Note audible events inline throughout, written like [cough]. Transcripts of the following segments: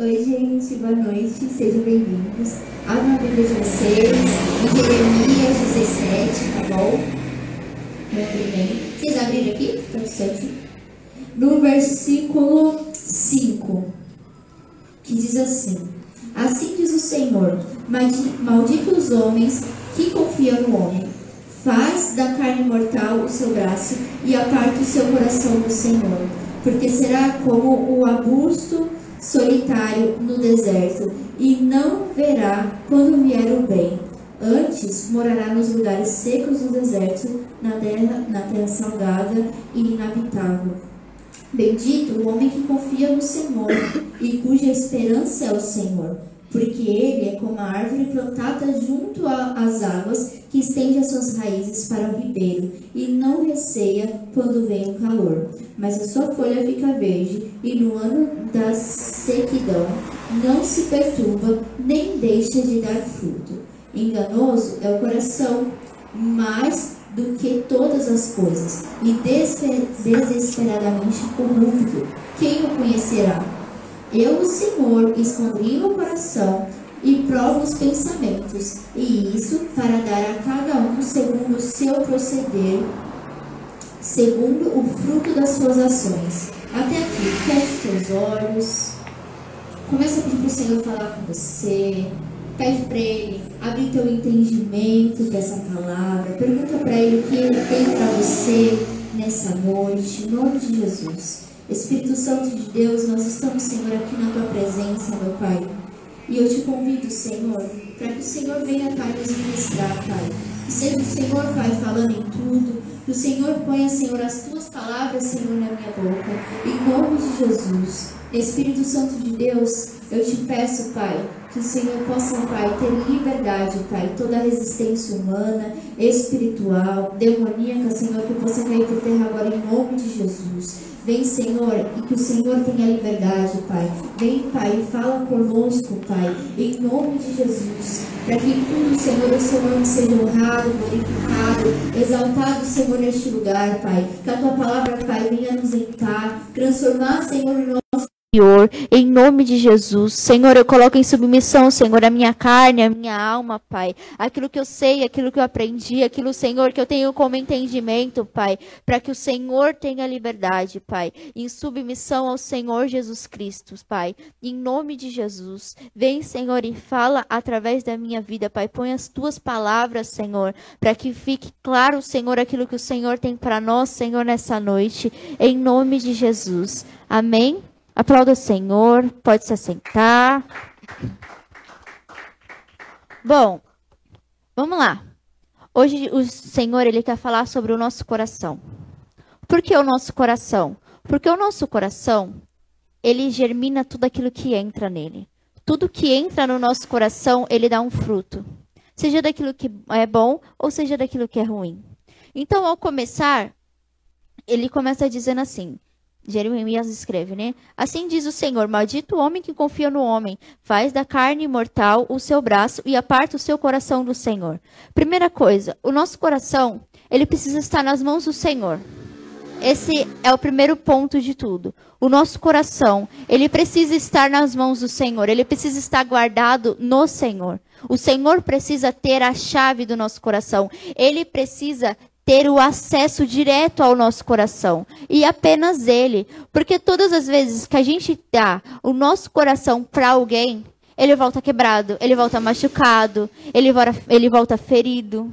Oi, gente, boa noite, sejam bem-vindos. A Bíblia de vocês, em Jeremias 17, tá bom? Muito bem. Vocês abriram aqui? Tá? No versículo 5, que diz assim: Assim diz o Senhor: Maldito os homens que confiam no homem. Faz da carne mortal o seu braço e aparta o seu coração do Senhor, porque será como o arbusto solitário no deserto, e não verá quando vier o bem. Antes morará nos lugares secos do deserto, na terra, na terra salgada e inabitável. Bendito o homem que confia no Senhor e cuja esperança é o Senhor, porque ele é como a árvore plantada junto às águas, que estende as suas raízes para o ribeiro e não receia quando vem o calor. Mas a sua folha fica verde e no ano da sequidão não se perturba nem deixa de dar fruto. Enganoso é o coração mais do que todas as coisas e desesperadamente corrupto. Quem o conhecerá? Eu, o Senhor, escondi o coração e provo os pensamentos, e isso para dar a cada um segundo o seu proceder, segundo o fruto das suas ações. Até aqui, feche os teus olhos, começa a pedir para o Senhor falar com você, pede para Ele abrir teu entendimento dessa palavra, pergunta para Ele o que Ele tem para você nessa noite, em nome de Jesus. Espírito Santo de Deus, nós estamos, Senhor, aqui na tua presença, meu Pai. E eu te convido, Senhor, para que o Senhor venha, Pai, nos ministrar, Pai. Que seja o Senhor, Pai, falando em tudo. Que o Senhor ponha, Senhor, as tuas palavras, Senhor, na minha boca. Em nome de Jesus. Espírito Santo de Deus, eu te peço, Pai, que o Senhor possa, Pai, ter liberdade, Pai, toda resistência humana, espiritual, demoníaca, Senhor, que possa cair por terra agora em nome de Jesus. Vem, Senhor, e que o Senhor tenha liberdade, Pai. Vem, Pai, e fala conosco, Pai, em nome de Jesus. Para que tudo, Senhor, o seu nome seja honrado, glorificado, exaltado, Senhor, neste lugar, Pai. Que a tua palavra, Pai, venha nos entrar, transformar, Senhor, o nosso Senhor, em nome de Jesus. Senhor, eu coloco em submissão, Senhor, a minha carne, a minha alma, Pai. Aquilo que eu sei, aquilo que eu aprendi, aquilo, Senhor, que eu tenho como entendimento, Pai. Para que o Senhor tenha liberdade, Pai. Em submissão ao Senhor Jesus Cristo, Pai. Em nome de Jesus. Vem, Senhor, e fala através da minha vida, Pai. Põe as tuas palavras, Senhor. Para que fique claro, Senhor, aquilo que o Senhor tem para nós, Senhor, nessa noite. Em nome de Jesus. Amém. Aplauda o Senhor, pode se assentar. Bom, vamos lá. Hoje o Senhor ele quer falar sobre o nosso coração. Por que o nosso coração? Porque o nosso coração ele germina tudo aquilo que entra nele. Tudo que entra no nosso coração, ele dá um fruto. Seja daquilo que é bom ou seja daquilo que é ruim. Então, ao começar, ele começa dizendo assim: Jeremias escreve, né? Assim diz o Senhor: Maldito o homem que confia no homem, faz da carne mortal o seu braço e aparta o seu coração do Senhor. Primeira coisa, o nosso coração, ele precisa estar nas mãos do Senhor. Esse é o primeiro ponto de tudo. O nosso coração, ele precisa estar nas mãos do Senhor, ele precisa estar guardado no Senhor. O Senhor precisa ter a chave do nosso coração. Ele precisa ter o acesso direto ao nosso coração e apenas ele, porque todas as vezes que a gente dá o nosso coração para alguém, ele volta quebrado, ele volta machucado, ele volta, ele volta ferido.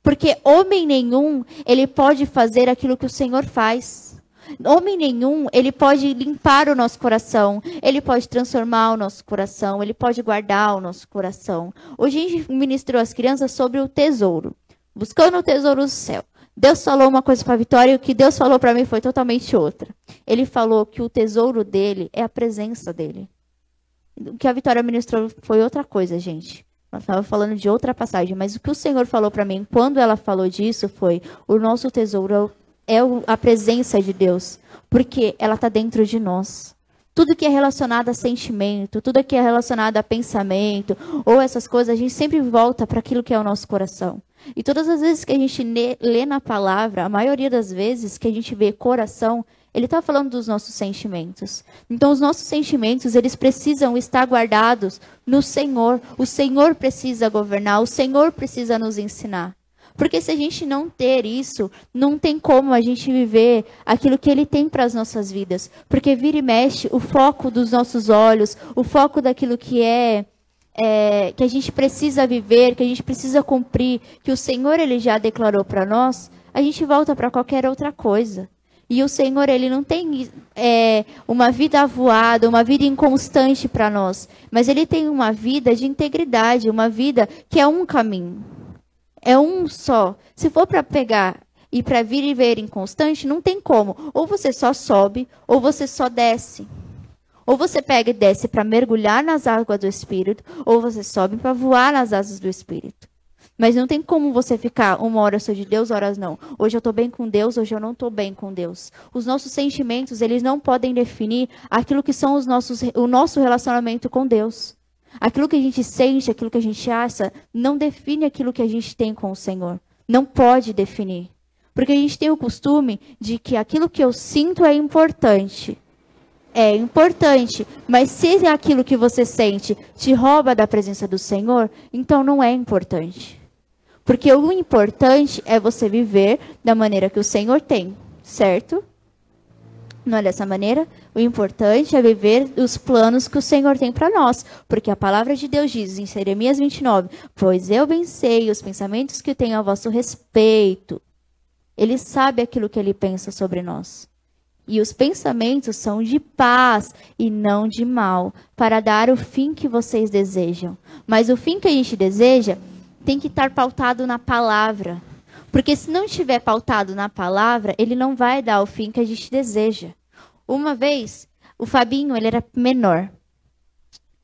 Porque homem nenhum, ele pode fazer aquilo que o Senhor faz. Homem nenhum, ele pode limpar o nosso coração, ele pode transformar o nosso coração, ele pode guardar o nosso coração. Hoje a gente ministrou às crianças sobre o tesouro buscando o tesouro do céu. Deus falou uma coisa para Vitória e o que Deus falou para mim foi totalmente outra. Ele falou que o tesouro dele é a presença dele. O que a Vitória ministrou foi outra coisa, gente. Ela estava falando de outra passagem, mas o que o Senhor falou para mim quando ela falou disso foi: o nosso tesouro é a presença de Deus, porque ela está dentro de nós. Tudo que é relacionado a sentimento, tudo que é relacionado a pensamento, ou essas coisas, a gente sempre volta para aquilo que é o nosso coração. E todas as vezes que a gente lê na palavra, a maioria das vezes que a gente vê coração, Ele está falando dos nossos sentimentos. Então, os nossos sentimentos, eles precisam estar guardados no Senhor. O Senhor precisa governar, o Senhor precisa nos ensinar. Porque se a gente não ter isso, não tem como a gente viver aquilo que Ele tem para as nossas vidas. Porque vira e mexe o foco dos nossos olhos, o foco daquilo que é, é que a gente precisa viver, que a gente precisa cumprir, que o Senhor Ele já declarou para nós, a gente volta para qualquer outra coisa. E o Senhor, Ele não tem é, uma vida avoada, uma vida inconstante para nós. Mas Ele tem uma vida de integridade, uma vida que é um caminho. É um só. Se for para pegar e para vir e ver inconstante, não tem como. Ou você só sobe, ou você só desce. Ou você pega e desce para mergulhar nas águas do Espírito, ou você sobe para voar nas asas do Espírito. Mas não tem como você ficar uma hora eu sou de Deus, horas não. Hoje eu estou bem com Deus, hoje eu não estou bem com Deus. Os nossos sentimentos, eles não podem definir aquilo que são os nossos, o nosso relacionamento com Deus. Aquilo que a gente sente, aquilo que a gente acha, não define aquilo que a gente tem com o Senhor. Não pode definir. Porque a gente tem o costume de que aquilo que eu sinto é importante. É importante, mas se aquilo que você sente te rouba da presença do Senhor, então não é importante. Porque o importante é você viver da maneira que o Senhor tem, certo? Não é dessa maneira? O importante é viver os planos que o Senhor tem para nós. Porque a palavra de Deus diz em Jeremias 29: Pois eu bem sei os pensamentos que tenho a vosso respeito. Ele sabe aquilo que ele pensa sobre nós. E os pensamentos são de paz e não de mal, para dar o fim que vocês desejam. Mas o fim que a gente deseja tem que estar pautado na palavra. Porque se não estiver pautado na palavra, ele não vai dar o fim que a gente deseja. Uma vez, o Fabinho, ele era menor.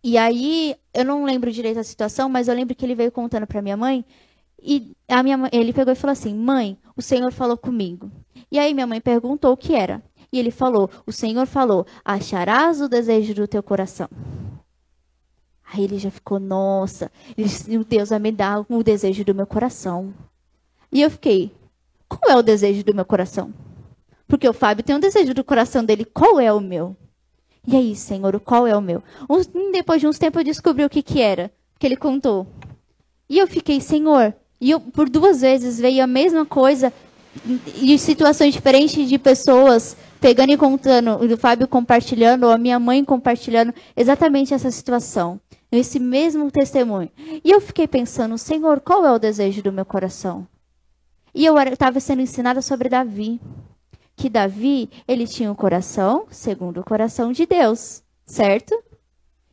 E aí, eu não lembro direito a situação, mas eu lembro que ele veio contando para minha mãe e a minha mãe, ele pegou e falou assim: "Mãe, o Senhor falou comigo". E aí minha mãe perguntou o que era. E ele falou: "O Senhor falou: acharás o desejo do teu coração". Aí ele já ficou, nossa, disse, Deus vai me dar o desejo do meu coração. E eu fiquei, qual é o desejo do meu coração? Porque o Fábio tem um desejo do coração dele, qual é o meu? E aí, Senhor, qual é o meu? depois de uns tempos eu descobri o que, que era, que ele contou. E eu fiquei, Senhor, e eu, por duas vezes veio a mesma coisa, em situações diferentes de pessoas pegando e contando, o Fábio compartilhando, ou a minha mãe compartilhando exatamente essa situação, esse mesmo testemunho. E eu fiquei pensando, Senhor, qual é o desejo do meu coração? E eu estava sendo ensinada sobre Davi. Que Davi, ele tinha um coração segundo o coração de Deus, certo?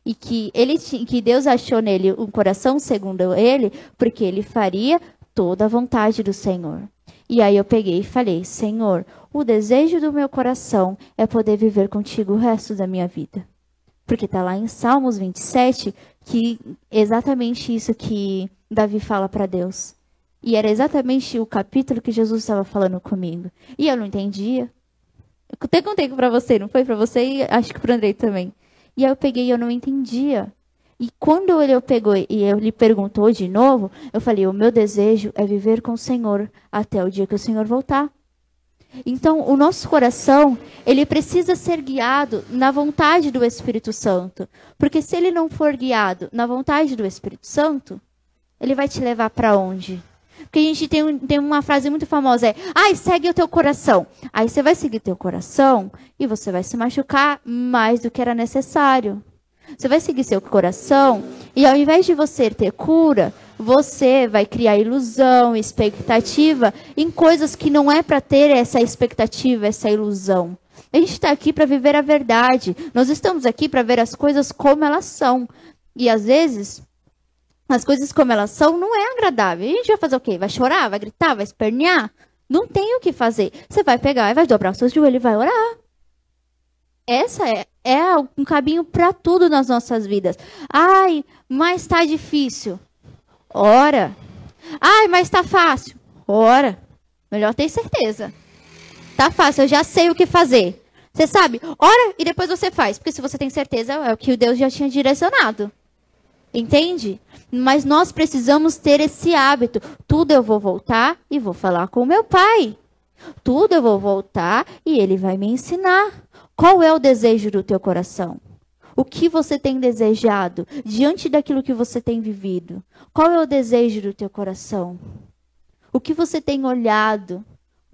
E que, ele, que Deus achou nele um coração segundo ele, porque ele faria toda a vontade do Senhor. E aí eu peguei e falei: Senhor, o desejo do meu coração é poder viver contigo o resto da minha vida. Porque está lá em Salmos 27 que exatamente isso que Davi fala para Deus. E era exatamente o capítulo que Jesus estava falando comigo. E eu não entendia. Eu até contei para você, não foi para você e acho que para Andrei também. E aí eu peguei e eu não entendia. E quando ele pegou e ele perguntou de novo, eu falei: "O meu desejo é viver com o Senhor até o dia que o Senhor voltar". Então, o nosso coração, ele precisa ser guiado na vontade do Espírito Santo, porque se ele não for guiado na vontade do Espírito Santo, ele vai te levar para onde? Porque a gente tem, tem uma frase muito famosa, é, ai, segue o teu coração. Aí você vai seguir teu coração e você vai se machucar mais do que era necessário. Você vai seguir seu coração e ao invés de você ter cura, você vai criar ilusão, expectativa em coisas que não é para ter essa expectativa, essa ilusão. A gente está aqui para viver a verdade. Nós estamos aqui para ver as coisas como elas são. E às vezes as coisas como elas são não é agradável. E a gente vai fazer o quê? Vai chorar? Vai gritar? Vai espernear? Não tem o que fazer. Você vai pegar e vai dobrar os seus joelhos e vai orar. Essa é, é um caminho para tudo nas nossas vidas. Ai, mas está difícil. Ora. Ai, mas está fácil. Ora. Melhor ter certeza. Tá fácil, eu já sei o que fazer. Você sabe? Ora e depois você faz. Porque se você tem certeza, é o que Deus já tinha direcionado. Entende? Mas nós precisamos ter esse hábito. Tudo eu vou voltar e vou falar com meu pai. Tudo eu vou voltar e ele vai me ensinar. Qual é o desejo do teu coração? O que você tem desejado diante daquilo que você tem vivido? Qual é o desejo do teu coração? O que você tem olhado?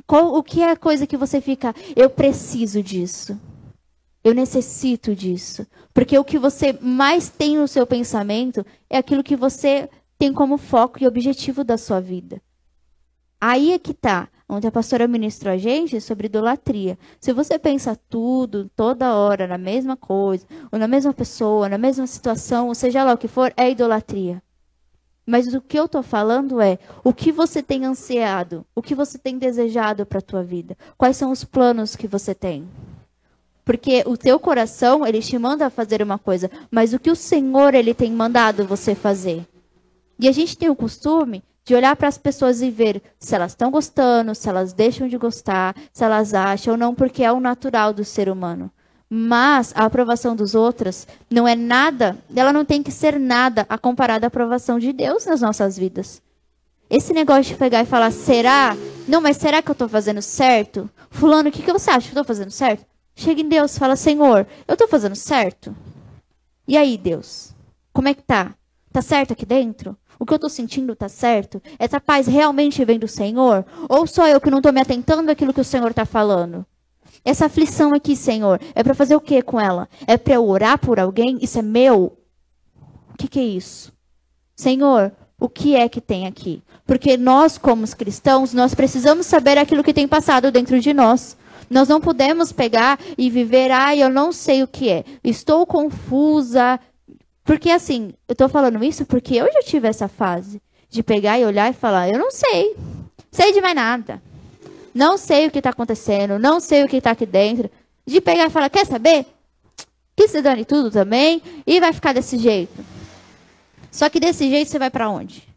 Qual, o que é a coisa que você fica, eu preciso disso? Eu necessito disso. Porque o que você mais tem no seu pensamento é aquilo que você tem como foco e objetivo da sua vida. Aí é que tá, onde a pastora ministrou a gente sobre idolatria. Se você pensa tudo, toda hora, na mesma coisa, ou na mesma pessoa, na mesma situação, ou seja lá o que for, é idolatria. Mas o que eu estou falando é o que você tem ansiado, o que você tem desejado para a tua vida, quais são os planos que você tem. Porque o teu coração, ele te manda fazer uma coisa, mas o que o Senhor, ele tem mandado você fazer. E a gente tem o costume de olhar para as pessoas e ver se elas estão gostando, se elas deixam de gostar, se elas acham ou não, porque é o natural do ser humano. Mas a aprovação dos outros não é nada, ela não tem que ser nada a comparada à aprovação de Deus nas nossas vidas. Esse negócio de pegar e falar, será? Não, mas será que eu estou fazendo certo? Fulano, o que, que você acha que eu estou fazendo certo? Chega em Deus, fala, Senhor, eu estou fazendo certo? E aí, Deus? Como é que tá? Tá certo aqui dentro? O que eu estou sentindo está certo? Essa paz realmente vem do Senhor? Ou só eu que não estou me atentando àquilo que o Senhor está falando? Essa aflição aqui, Senhor, é para fazer o que com ela? É para eu orar por alguém? Isso é meu? O que, que é isso? Senhor, o que é que tem aqui? Porque nós, como cristãos, nós precisamos saber aquilo que tem passado dentro de nós. Nós não podemos pegar e viver, ah, eu não sei o que é. Estou confusa, porque assim, eu tô falando isso porque eu já tive essa fase de pegar e olhar e falar, eu não sei. Sei de mais nada. Não sei o que está acontecendo, não sei o que está aqui dentro. De pegar e falar, quer saber? Que se dane tudo também e vai ficar desse jeito. Só que desse jeito você vai para onde?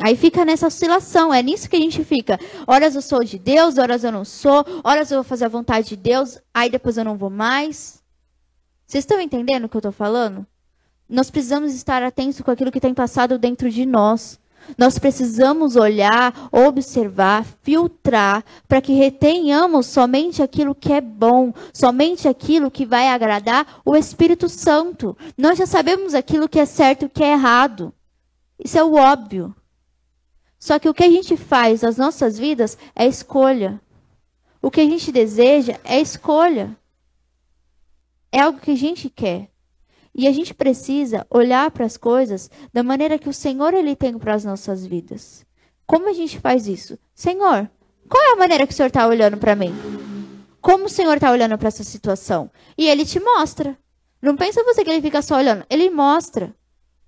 Aí fica nessa oscilação, é nisso que a gente fica. Horas eu sou de Deus, horas eu não sou, horas eu vou fazer a vontade de Deus, aí depois eu não vou mais. Vocês estão entendendo o que eu estou falando? Nós precisamos estar atentos com aquilo que tem passado dentro de nós. Nós precisamos olhar, observar, filtrar, para que retenhamos somente aquilo que é bom, somente aquilo que vai agradar o Espírito Santo. Nós já sabemos aquilo que é certo e o que é errado. Isso é o óbvio. Só que o que a gente faz nas nossas vidas é escolha. O que a gente deseja é escolha. É algo que a gente quer. E a gente precisa olhar para as coisas da maneira que o Senhor ele tem para as nossas vidas. Como a gente faz isso? Senhor, qual é a maneira que o Senhor está olhando para mim? Como o Senhor está olhando para essa situação? E ele te mostra. Não pensa você que ele fica só olhando. Ele mostra.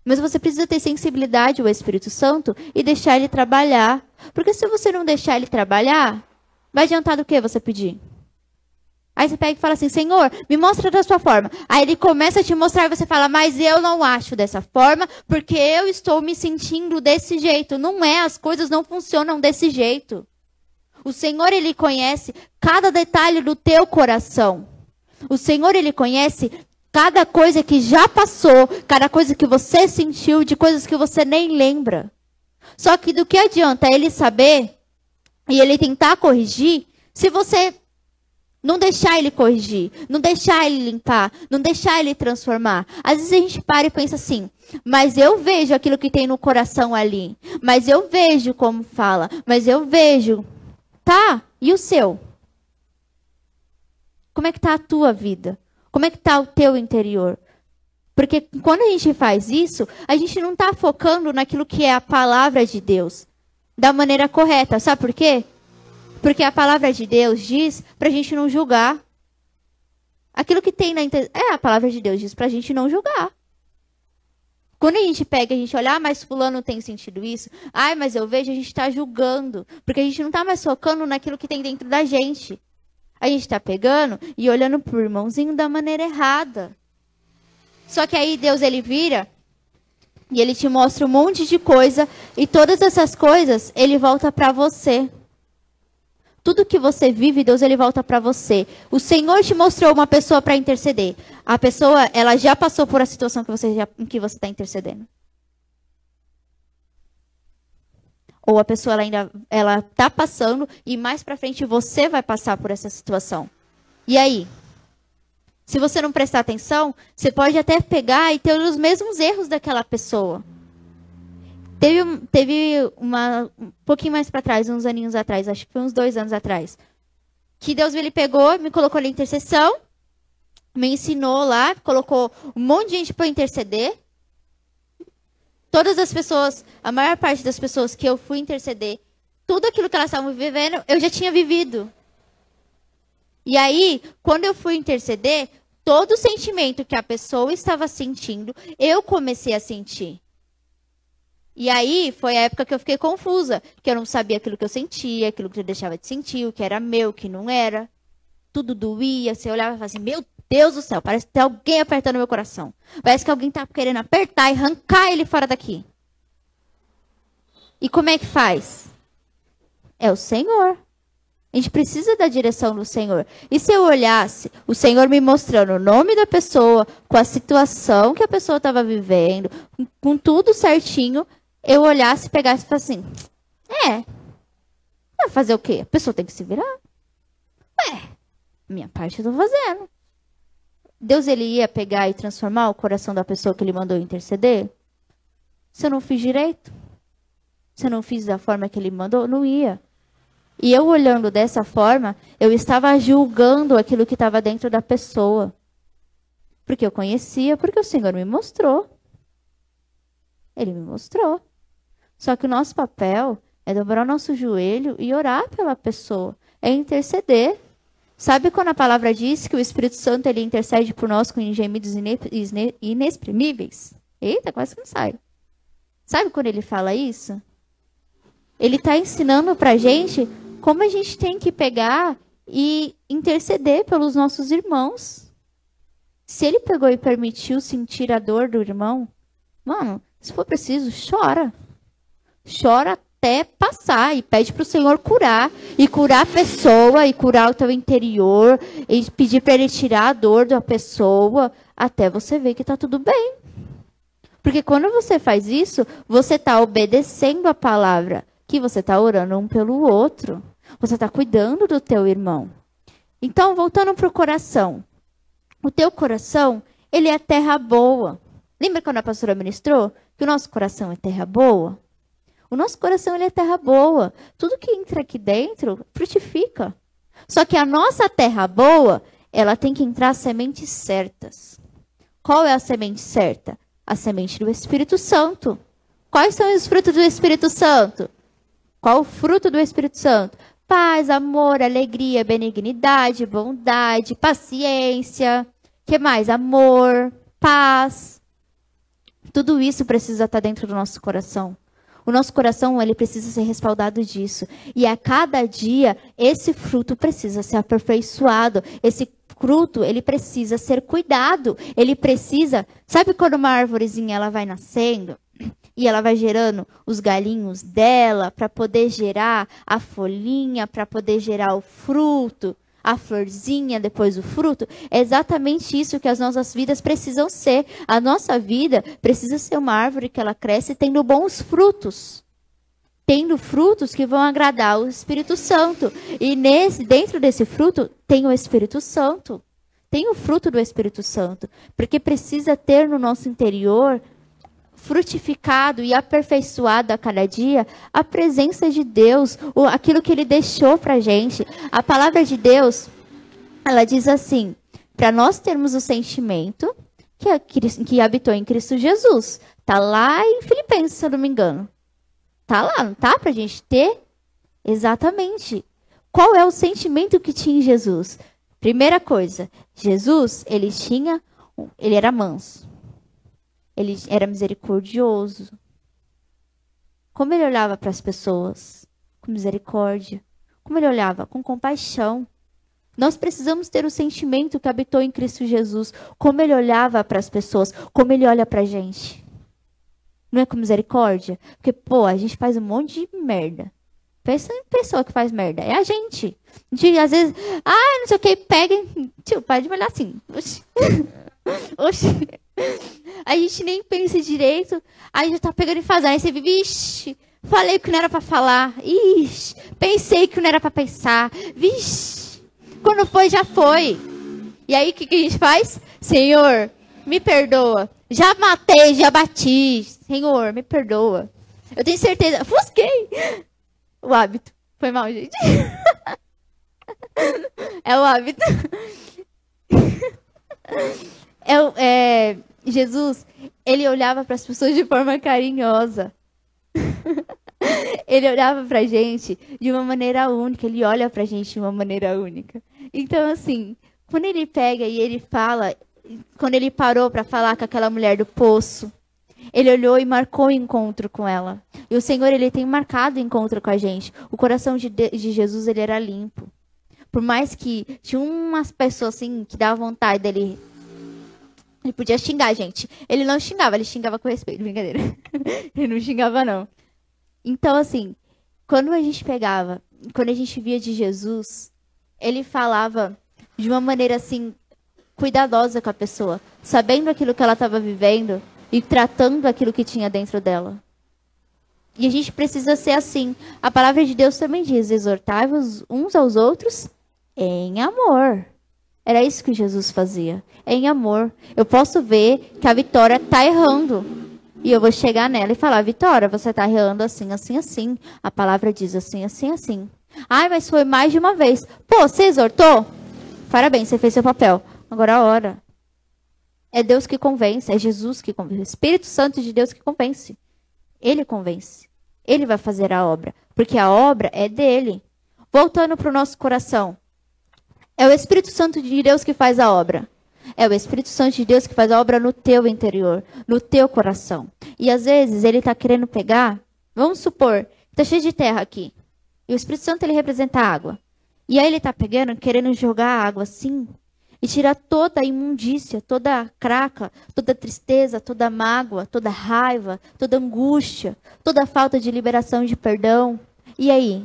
Mas você precisa ter sensibilidade ao Espírito Santo e deixar ele trabalhar. Porque se você não deixar ele trabalhar, vai adiantar do que você pedir? Aí você pega e fala assim, Senhor, me mostra da sua forma. Aí ele começa a te mostrar e você fala, mas eu não acho dessa forma, porque eu estou me sentindo desse jeito. Não é, as coisas não funcionam desse jeito. O Senhor, ele conhece cada detalhe do teu coração. O Senhor, ele conhece cada coisa que já passou, cada coisa que você sentiu, de coisas que você nem lembra. Só que do que adianta ele saber e ele tentar corrigir se você não deixar ele corrigir, não deixar ele limpar, não deixar ele transformar. Às vezes a gente para e pensa assim, mas eu vejo aquilo que tem no coração ali. Mas eu vejo como fala. Mas eu vejo. Tá, e o seu? Como é que tá a tua vida? Como é que tá o teu interior? Porque quando a gente faz isso, a gente não está focando naquilo que é a palavra de Deus da maneira correta. Sabe por quê? Porque a palavra de Deus diz para a gente não julgar. Aquilo que tem na é a palavra de Deus diz para a gente não julgar. Quando a gente pega, a gente olha, ah, mas fulano tem sentido isso. Ai, mas eu vejo, a gente está julgando. Porque a gente não está mais focando naquilo que tem dentro da gente. A gente está pegando e olhando pro irmãozinho da maneira errada. Só que aí Deus ele vira e ele te mostra um monte de coisa e todas essas coisas ele volta para você. Tudo que você vive, Deus ele volta para você. O Senhor te mostrou uma pessoa para interceder. A pessoa, ela já passou por a situação que você já, em que você está intercedendo. Ou a pessoa ela ainda ela tá passando e mais para frente você vai passar por essa situação. E aí? Se você não prestar atenção, você pode até pegar e ter os mesmos erros daquela pessoa. Teve, teve uma, um pouquinho mais para trás, uns aninhos atrás, acho que foi uns dois anos atrás, que Deus me pegou, me colocou na intercessão, me ensinou lá, colocou um monte de gente para interceder. Todas as pessoas, a maior parte das pessoas que eu fui interceder, tudo aquilo que elas estavam vivendo, eu já tinha vivido. E aí, quando eu fui interceder, todo o sentimento que a pessoa estava sentindo, eu comecei a sentir. E aí foi a época que eu fiquei confusa, que eu não sabia aquilo que eu sentia, aquilo que eu deixava de sentir, o que era meu, o que não era. Tudo doía, você olhava e falava assim, meu Deus do céu, parece que tem alguém apertando meu coração. Parece que alguém está querendo apertar e arrancar ele fora daqui. E como é que faz? É o Senhor. A gente precisa da direção do Senhor. E se eu olhasse o Senhor me mostrando o nome da pessoa, com a situação que a pessoa estava vivendo, com tudo certinho, eu olhasse, pegasse e falasse assim: é. Vai fazer o quê? A pessoa tem que se virar. Ué, minha parte eu tô fazendo. Deus ele ia pegar e transformar o coração da pessoa que ele mandou interceder? Se eu não fiz direito? Se eu não fiz da forma que ele mandou? Não ia. E eu olhando dessa forma, eu estava julgando aquilo que estava dentro da pessoa. Porque eu conhecia, porque o Senhor me mostrou. Ele me mostrou. Só que o nosso papel é dobrar o nosso joelho e orar pela pessoa, é interceder. Sabe quando a palavra diz que o Espírito Santo ele intercede por nós com gemidos inexprimíveis? Eita, quase que não sai. Sabe quando ele fala isso? Ele está ensinando para gente como a gente tem que pegar e interceder pelos nossos irmãos. Se ele pegou e permitiu sentir a dor do irmão, mano, se for preciso, chora. Chora até passar e pede para o Senhor curar e curar a pessoa e curar o teu interior e pedir para ele tirar a dor da pessoa até você ver que está tudo bem. Porque quando você faz isso, você está obedecendo a palavra, que você está orando um pelo outro. Você está cuidando do teu irmão. Então, voltando para o coração. O teu coração, ele é terra boa. Lembra quando a pastora ministrou que o nosso coração é terra boa? O nosso coração ele é terra boa. Tudo que entra aqui dentro frutifica. Só que a nossa terra boa, ela tem que entrar sementes certas. Qual é a semente certa? A semente do Espírito Santo. Quais são os frutos do Espírito Santo? Qual o fruto do Espírito Santo? Paz, amor, alegria, benignidade, bondade, paciência. que mais? Amor, paz. Tudo isso precisa estar dentro do nosso coração. O nosso coração, ele precisa ser respaldado disso. E a cada dia, esse fruto precisa ser aperfeiçoado. Esse fruto, ele precisa ser cuidado. Ele precisa... Sabe quando uma árvorezinha, ela vai nascendo? e ela vai gerando os galinhos dela para poder gerar a folhinha, para poder gerar o fruto, a florzinha, depois o fruto. É exatamente isso que as nossas vidas precisam ser. A nossa vida precisa ser uma árvore que ela cresce tendo bons frutos. Tendo frutos que vão agradar o Espírito Santo. E nesse, dentro desse fruto tem o Espírito Santo. Tem o fruto do Espírito Santo. Porque precisa ter no nosso interior frutificado e aperfeiçoado a cada dia a presença de Deus, aquilo que Ele deixou para gente. A palavra de Deus, ela diz assim: para nós termos o sentimento que, que habitou em Cristo Jesus. Tá lá em Filipenses, se eu não me engano. Tá lá, não tá? Para a gente ter? Exatamente. Qual é o sentimento que tinha em Jesus? Primeira coisa, Jesus, ele tinha, ele era manso. Ele era misericordioso. Como ele olhava para as pessoas? Com misericórdia. Como ele olhava? Com compaixão. Nós precisamos ter o sentimento que habitou em Cristo Jesus. Como ele olhava para as pessoas. Como ele olha para a gente. Não é com misericórdia? Porque, pô, a gente faz um monte de merda. Pensa em pessoa que faz merda. É a gente. A gente, às vezes, ah, não sei o que, pega. Tio, pode me olhar assim. Oxi. A gente nem pensa direito, aí já tá pegando e fazendo. Aí você vive, ixi, falei que não era para falar. Ixi, pensei que não era para pensar. Vixe, quando foi, já foi. E aí o que, que a gente faz? Senhor, me perdoa. Já matei, já bati. Senhor, me perdoa. Eu tenho certeza. Fusquei. O hábito. Foi mal, gente. [laughs] é o hábito. [laughs] É, é, Jesus, ele olhava para as pessoas de forma carinhosa. [laughs] ele olhava para a gente de uma maneira única. Ele olha para a gente de uma maneira única. Então, assim, quando ele pega e ele fala, quando ele parou para falar com aquela mulher do poço, ele olhou e marcou o encontro com ela. E o Senhor, ele tem marcado o encontro com a gente. O coração de, de Jesus, ele era limpo. Por mais que tinha umas pessoas assim que dava vontade dele. Ele podia xingar, gente. Ele não xingava, ele xingava com respeito, brincadeira. [laughs] ele não xingava, não. Então, assim, quando a gente pegava, quando a gente via de Jesus, ele falava de uma maneira assim, cuidadosa com a pessoa, sabendo aquilo que ela estava vivendo e tratando aquilo que tinha dentro dela. E a gente precisa ser assim. A palavra de Deus também diz: exortai-vos uns aos outros em amor. Era isso que Jesus fazia, em amor. Eu posso ver que a Vitória está errando. E eu vou chegar nela e falar: Vitória, você está errando assim, assim, assim. A palavra diz assim, assim, assim. Ai, mas foi mais de uma vez. Pô, você exortou? Parabéns, você fez seu papel. Agora a hora. É Deus que convence, é Jesus que convence, o Espírito Santo de Deus que convence. Ele convence. Ele vai fazer a obra, porque a obra é dele. Voltando para o nosso coração. É o Espírito Santo de Deus que faz a obra. É o Espírito Santo de Deus que faz a obra no teu interior, no teu coração. E às vezes ele está querendo pegar, vamos supor, está cheio de terra aqui. E o Espírito Santo ele representa a água. E aí ele está pegando, querendo jogar a água assim, e tirar toda a imundícia, toda a craca, toda a tristeza, toda a mágoa, toda a raiva, toda a angústia, toda a falta de liberação de perdão. E aí?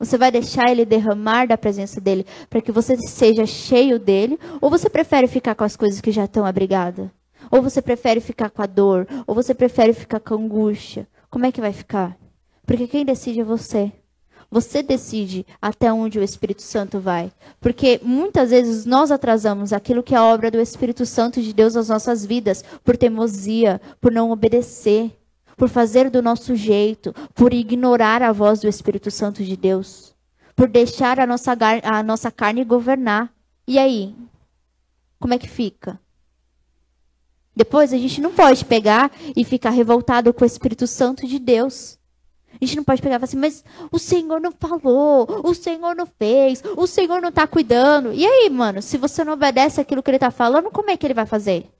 Você vai deixar ele derramar da presença dele para que você seja cheio dele? Ou você prefere ficar com as coisas que já estão abrigadas? Ou você prefere ficar com a dor? Ou você prefere ficar com a angústia? Como é que vai ficar? Porque quem decide é você. Você decide até onde o Espírito Santo vai. Porque muitas vezes nós atrasamos aquilo que é a obra do Espírito Santo de Deus nas nossas vidas por teimosia, por não obedecer por fazer do nosso jeito, por ignorar a voz do Espírito Santo de Deus, por deixar a nossa, a nossa carne governar. E aí? Como é que fica? Depois a gente não pode pegar e ficar revoltado com o Espírito Santo de Deus. A gente não pode pegar e falar assim, mas o Senhor não falou, o Senhor não fez, o Senhor não está cuidando. E aí, mano, se você não obedece aquilo que ele está falando, como é que ele vai fazer?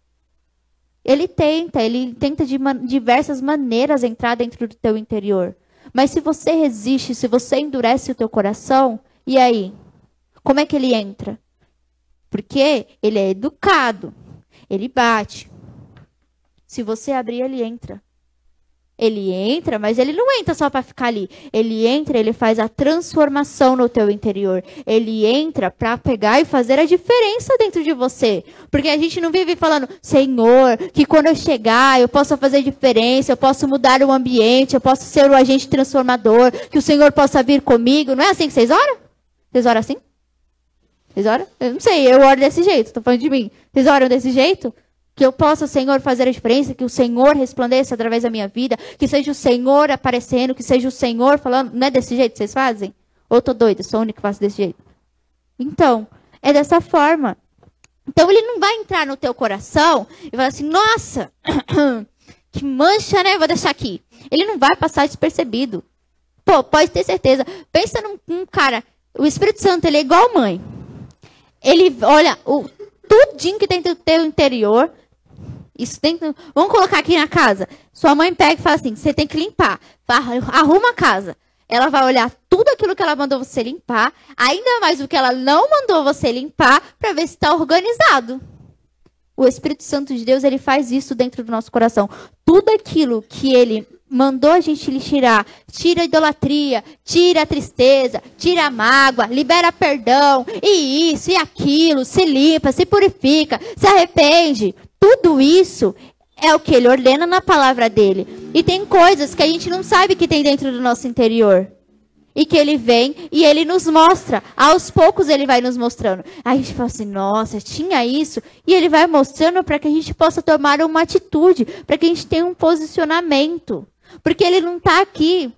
Ele tenta, ele tenta de man diversas maneiras entrar dentro do teu interior. Mas se você resiste, se você endurece o teu coração, e aí? Como é que ele entra? Porque ele é educado, ele bate. Se você abrir, ele entra. Ele entra, mas ele não entra só para ficar ali. Ele entra, ele faz a transformação no teu interior. Ele entra para pegar e fazer a diferença dentro de você. Porque a gente não vive falando, Senhor, que quando eu chegar, eu possa fazer diferença, eu posso mudar o ambiente, eu posso ser o agente transformador, que o Senhor possa vir comigo. Não é assim que vocês oram? Vocês oram assim? Vocês oram? Eu não sei, eu oro desse jeito, estou falando de mim. Vocês oram desse jeito? Que eu possa, Senhor, fazer a diferença, que o Senhor resplandeça através da minha vida, que seja o Senhor aparecendo, que seja o Senhor falando. Não é desse jeito que vocês fazem? Ou tô doida, sou a única que faço desse jeito? Então, é dessa forma. Então ele não vai entrar no teu coração e falar assim, nossa, [clears throat] que mancha, né? Vou deixar aqui. Ele não vai passar despercebido. Pô, pode ter certeza. Pensa num, num cara, o Espírito Santo, ele é igual mãe. Ele olha o tudinho que tem no teu interior, isso tem que... Vamos colocar aqui na casa. Sua mãe pega e fala assim: você tem que limpar. Arruma a casa. Ela vai olhar tudo aquilo que ela mandou você limpar, ainda mais o que ela não mandou você limpar, para ver se está organizado. O Espírito Santo de Deus, ele faz isso dentro do nosso coração. Tudo aquilo que ele mandou a gente lhe tirar, tira a idolatria, tira a tristeza, tira a mágoa, libera perdão, e isso e aquilo, se limpa, se purifica, se arrepende. Tudo isso é o que ele ordena na palavra dele. E tem coisas que a gente não sabe que tem dentro do nosso interior. E que ele vem e ele nos mostra. Aos poucos ele vai nos mostrando. Aí a gente fala assim: nossa, tinha isso. E ele vai mostrando para que a gente possa tomar uma atitude, para que a gente tenha um posicionamento. Porque ele não está aqui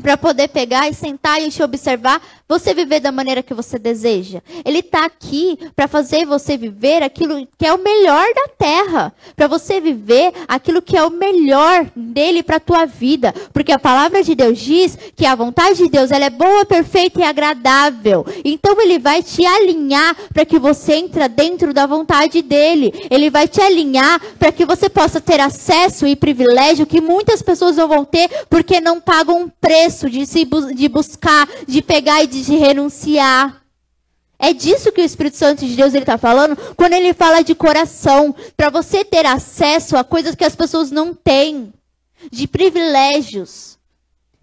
para poder pegar e sentar e te observar, você viver da maneira que você deseja. Ele está aqui para fazer você viver aquilo que é o melhor da terra, para você viver aquilo que é o melhor dele para a tua vida, porque a palavra de Deus diz que a vontade de Deus ela é boa, perfeita e agradável. Então ele vai te alinhar para que você entre dentro da vontade dele. Ele vai te alinhar para que você possa ter acesso e privilégio que muitas pessoas não vão ter porque não pagam um preço de se de buscar, de pegar e de de renunciar. É disso que o Espírito Santo de Deus está falando quando ele fala de coração, para você ter acesso a coisas que as pessoas não têm, de privilégios.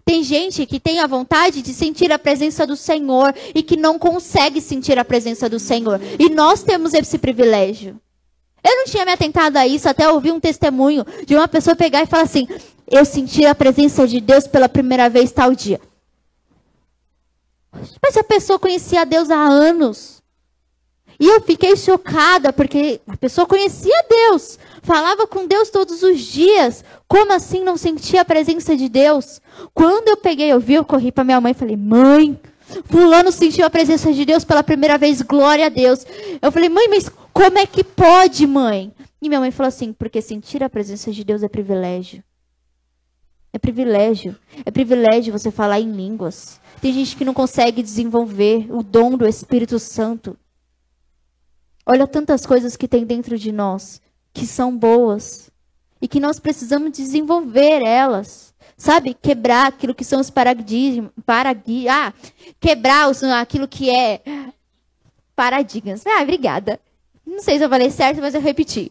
Tem gente que tem a vontade de sentir a presença do Senhor e que não consegue sentir a presença do Senhor. E nós temos esse privilégio. Eu não tinha me atentado a isso até ouvir um testemunho de uma pessoa pegar e falar assim: Eu senti a presença de Deus pela primeira vez tal dia. Mas a pessoa conhecia Deus há anos. E eu fiquei chocada, porque a pessoa conhecia Deus, falava com Deus todos os dias. Como assim não sentia a presença de Deus? Quando eu peguei, eu vi, eu corri para minha mãe e falei: Mãe, Fulano sentiu a presença de Deus pela primeira vez, glória a Deus. Eu falei: Mãe, mas como é que pode, mãe? E minha mãe falou assim: Porque sentir a presença de Deus é privilégio. É privilégio. É privilégio você falar em línguas. Tem gente que não consegue desenvolver o dom do Espírito Santo. Olha tantas coisas que tem dentro de nós que são boas e que nós precisamos desenvolver elas. Sabe? Quebrar aquilo que são os paradigmas. Paradi ah, quebrar os, aquilo que é paradigmas. Ah, obrigada. Não sei se eu falei certo, mas eu repeti.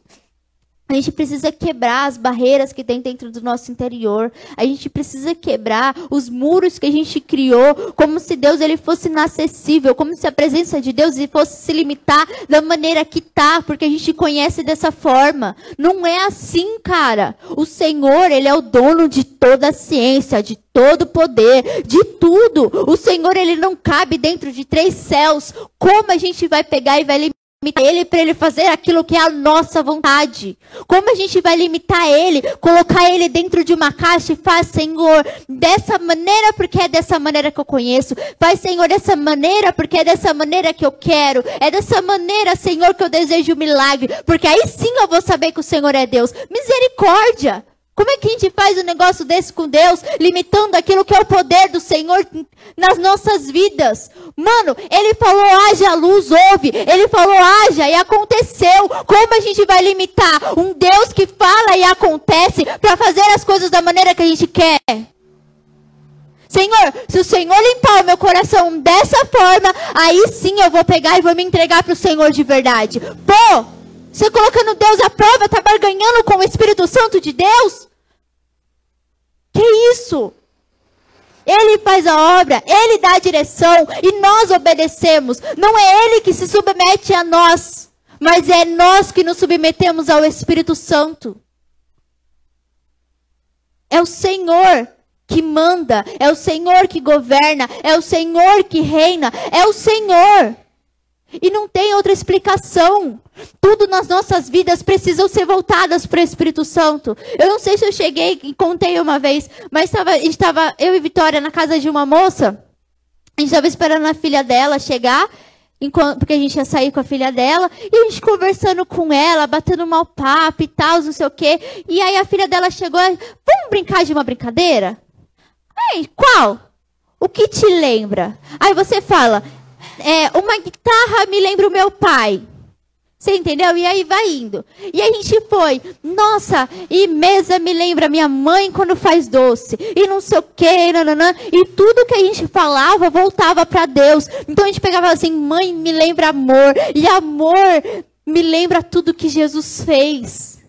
A gente precisa quebrar as barreiras que tem dentro do nosso interior. A gente precisa quebrar os muros que a gente criou, como se Deus ele fosse inacessível, como se a presença de Deus fosse se limitar da maneira que tá, porque a gente conhece dessa forma. Não é assim, cara. O Senhor, ele é o dono de toda a ciência, de todo poder, de tudo. O Senhor, ele não cabe dentro de três céus. Como a gente vai pegar e vai limitar ele para ele fazer aquilo que é a nossa vontade. Como a gente vai limitar ele, colocar ele dentro de uma caixa e faz, Senhor, dessa maneira porque é dessa maneira que eu conheço. Faz, Senhor, dessa maneira porque é dessa maneira que eu quero. É dessa maneira, Senhor, que eu desejo o milagre, porque aí sim eu vou saber que o Senhor é Deus. Misericórdia. Como é que a gente faz um negócio desse com Deus, limitando aquilo que é o poder do Senhor nas nossas vidas? Mano, ele falou, haja luz, ouve. Ele falou, haja e aconteceu. Como a gente vai limitar um Deus que fala e acontece para fazer as coisas da maneira que a gente quer? Senhor, se o Senhor limpar o meu coração dessa forma, aí sim eu vou pegar e vou me entregar para o Senhor de verdade. Pô, você colocando Deus à prova, tá barganhando com o Espírito Santo de Deus? Que isso? Ele faz a obra, ele dá a direção e nós obedecemos. Não é ele que se submete a nós, mas é nós que nos submetemos ao Espírito Santo. É o Senhor que manda, é o Senhor que governa, é o Senhor que reina, é o Senhor. E não tem outra explicação. Tudo nas nossas vidas precisam ser voltadas para o Espírito Santo. Eu não sei se eu cheguei e contei uma vez, mas tava, estava, eu e Vitória, na casa de uma moça. A gente estava esperando a filha dela chegar, porque a gente ia sair com a filha dela. E a gente conversando com ela, batendo mal papo e tal, não sei o quê. E aí a filha dela chegou, vamos brincar de uma brincadeira? Ei, qual? O que te lembra? Aí você fala, é, uma guitarra me lembra o meu pai. Você entendeu? E aí vai indo. E a gente foi, nossa, e mesa me lembra minha mãe quando faz doce. E não sei o que, nananã. E tudo que a gente falava voltava para Deus. Então a gente pegava assim, mãe me lembra amor. E amor me lembra tudo que Jesus fez.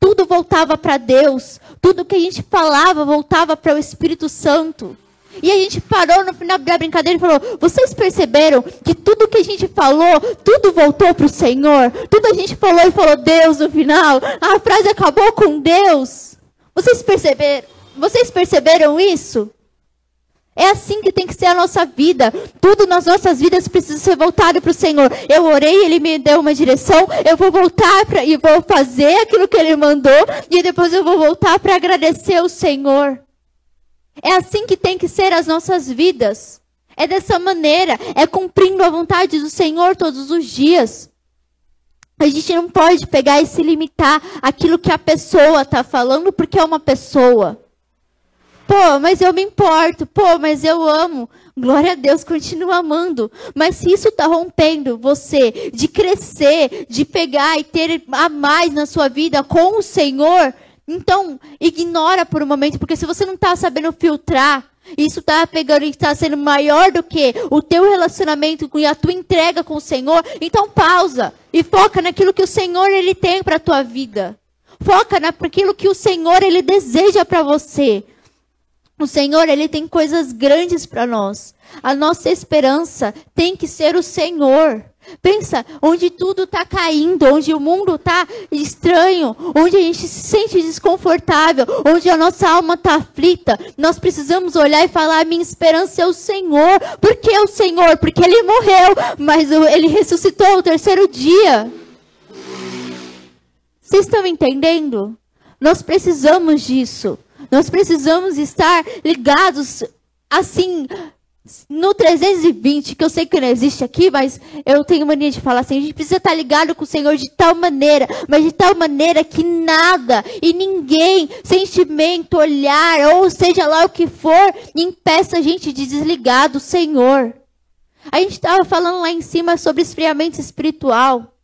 Tudo voltava para Deus. Tudo que a gente falava voltava para o Espírito Santo. E a gente parou no final da brincadeira e falou: Vocês perceberam que tudo que a gente falou, tudo voltou para o Senhor? Tudo a gente falou e falou Deus no final. A frase acabou com Deus. Vocês perceberam? Vocês perceberam isso? É assim que tem que ser a nossa vida. Tudo nas nossas vidas precisa ser voltado para o Senhor. Eu orei, Ele me deu uma direção. Eu vou voltar pra, e vou fazer aquilo que Ele mandou. E depois eu vou voltar para agradecer o Senhor. É assim que tem que ser as nossas vidas. É dessa maneira. É cumprindo a vontade do Senhor todos os dias. A gente não pode pegar e se limitar àquilo que a pessoa está falando, porque é uma pessoa. Pô, mas eu me importo. Pô, mas eu amo. Glória a Deus, continua amando. Mas se isso está rompendo você de crescer, de pegar e ter a mais na sua vida com o Senhor, então ignora por um momento, porque se você não está sabendo filtrar, isso está pegando e está sendo maior do que o teu relacionamento e a tua entrega com o Senhor, então pausa e foca naquilo que o Senhor ele tem para a tua vida. Foca naquilo que o Senhor ele deseja para você. O Senhor, ele tem coisas grandes para nós. A nossa esperança tem que ser o Senhor. Pensa, onde tudo está caindo, onde o mundo está estranho, onde a gente se sente desconfortável, onde a nossa alma está aflita, nós precisamos olhar e falar: minha esperança é o Senhor. Por que o Senhor? Porque Ele morreu, mas Ele ressuscitou o terceiro dia. Vocês estão entendendo? Nós precisamos disso. Nós precisamos estar ligados assim no 320, que eu sei que não existe aqui, mas eu tenho mania de falar assim, a gente precisa estar ligado com o Senhor de tal maneira, mas de tal maneira que nada e ninguém, sentimento, olhar, ou seja lá o que for, impeça a gente de desligar do Senhor. A gente estava falando lá em cima sobre esfriamento espiritual.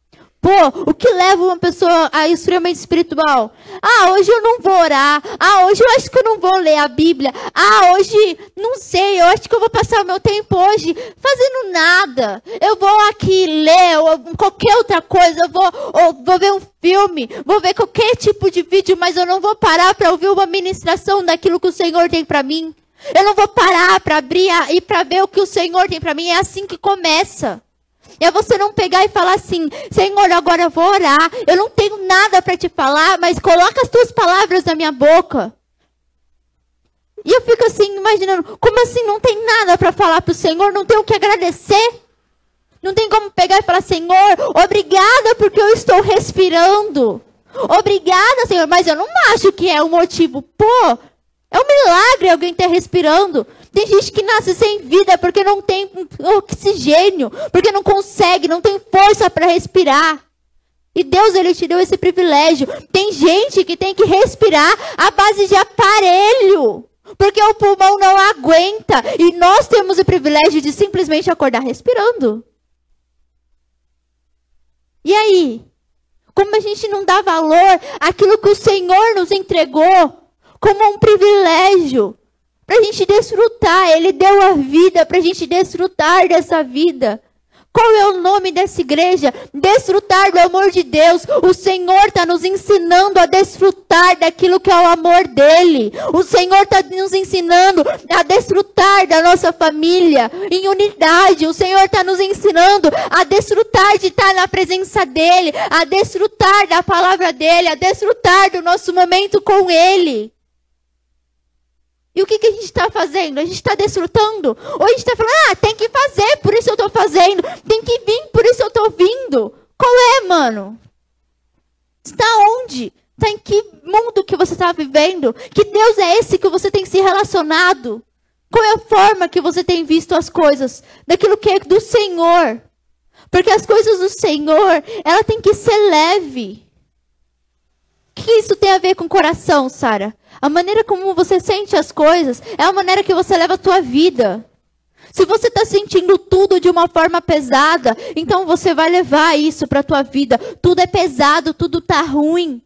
Pô, o que leva uma pessoa a esfriamento espiritual? Ah, hoje eu não vou orar. Ah, hoje eu acho que eu não vou ler a Bíblia. Ah, hoje, não sei, eu acho que eu vou passar o meu tempo hoje fazendo nada. Eu vou aqui ler ou qualquer outra coisa. Eu vou, ou, vou ver um filme, vou ver qualquer tipo de vídeo, mas eu não vou parar para ouvir uma ministração daquilo que o Senhor tem para mim. Eu não vou parar para abrir e para ver o que o Senhor tem para mim. É assim que começa. É você não pegar e falar assim: Senhor, agora eu vou orar. Eu não tenho nada para te falar, mas coloca as tuas palavras na minha boca. E eu fico assim, imaginando: como assim não tem nada para falar para o Senhor? Não tenho o que agradecer? Não tem como pegar e falar: Senhor, obrigada porque eu estou respirando. Obrigada, Senhor, mas eu não acho que é o motivo. Pô, é um milagre alguém estar respirando. Tem gente que nasce sem vida porque não tem oxigênio, porque não consegue, não tem força para respirar. E Deus ele te deu esse privilégio. Tem gente que tem que respirar à base de aparelho, porque o pulmão não aguenta. E nós temos o privilégio de simplesmente acordar respirando. E aí? Como a gente não dá valor àquilo que o Senhor nos entregou como um privilégio? Para a gente desfrutar. Ele deu a vida para a gente desfrutar dessa vida. Qual é o nome dessa igreja? Desfrutar do amor de Deus. O Senhor está nos ensinando a desfrutar daquilo que é o amor dele. O Senhor está nos ensinando a desfrutar da nossa família em unidade. O Senhor está nos ensinando a desfrutar de estar na presença dele, a desfrutar da palavra dele, a desfrutar do nosso momento com ele. E o que, que a gente está fazendo? A gente está desfrutando? Ou a gente está falando, ah, tem que fazer, por isso eu estou fazendo. Tem que vir, por isso eu estou vindo. Qual é, mano? Está onde? Está em que mundo que você está vivendo? Que Deus é esse que você tem se relacionado? Qual é a forma que você tem visto as coisas? Daquilo que é do Senhor. Porque as coisas do Senhor, ela tem que ser leve. O que isso tem a ver com coração, Sara? A maneira como você sente as coisas é a maneira que você leva a tua vida. Se você está sentindo tudo de uma forma pesada, então você vai levar isso para a tua vida. Tudo é pesado, tudo tá ruim,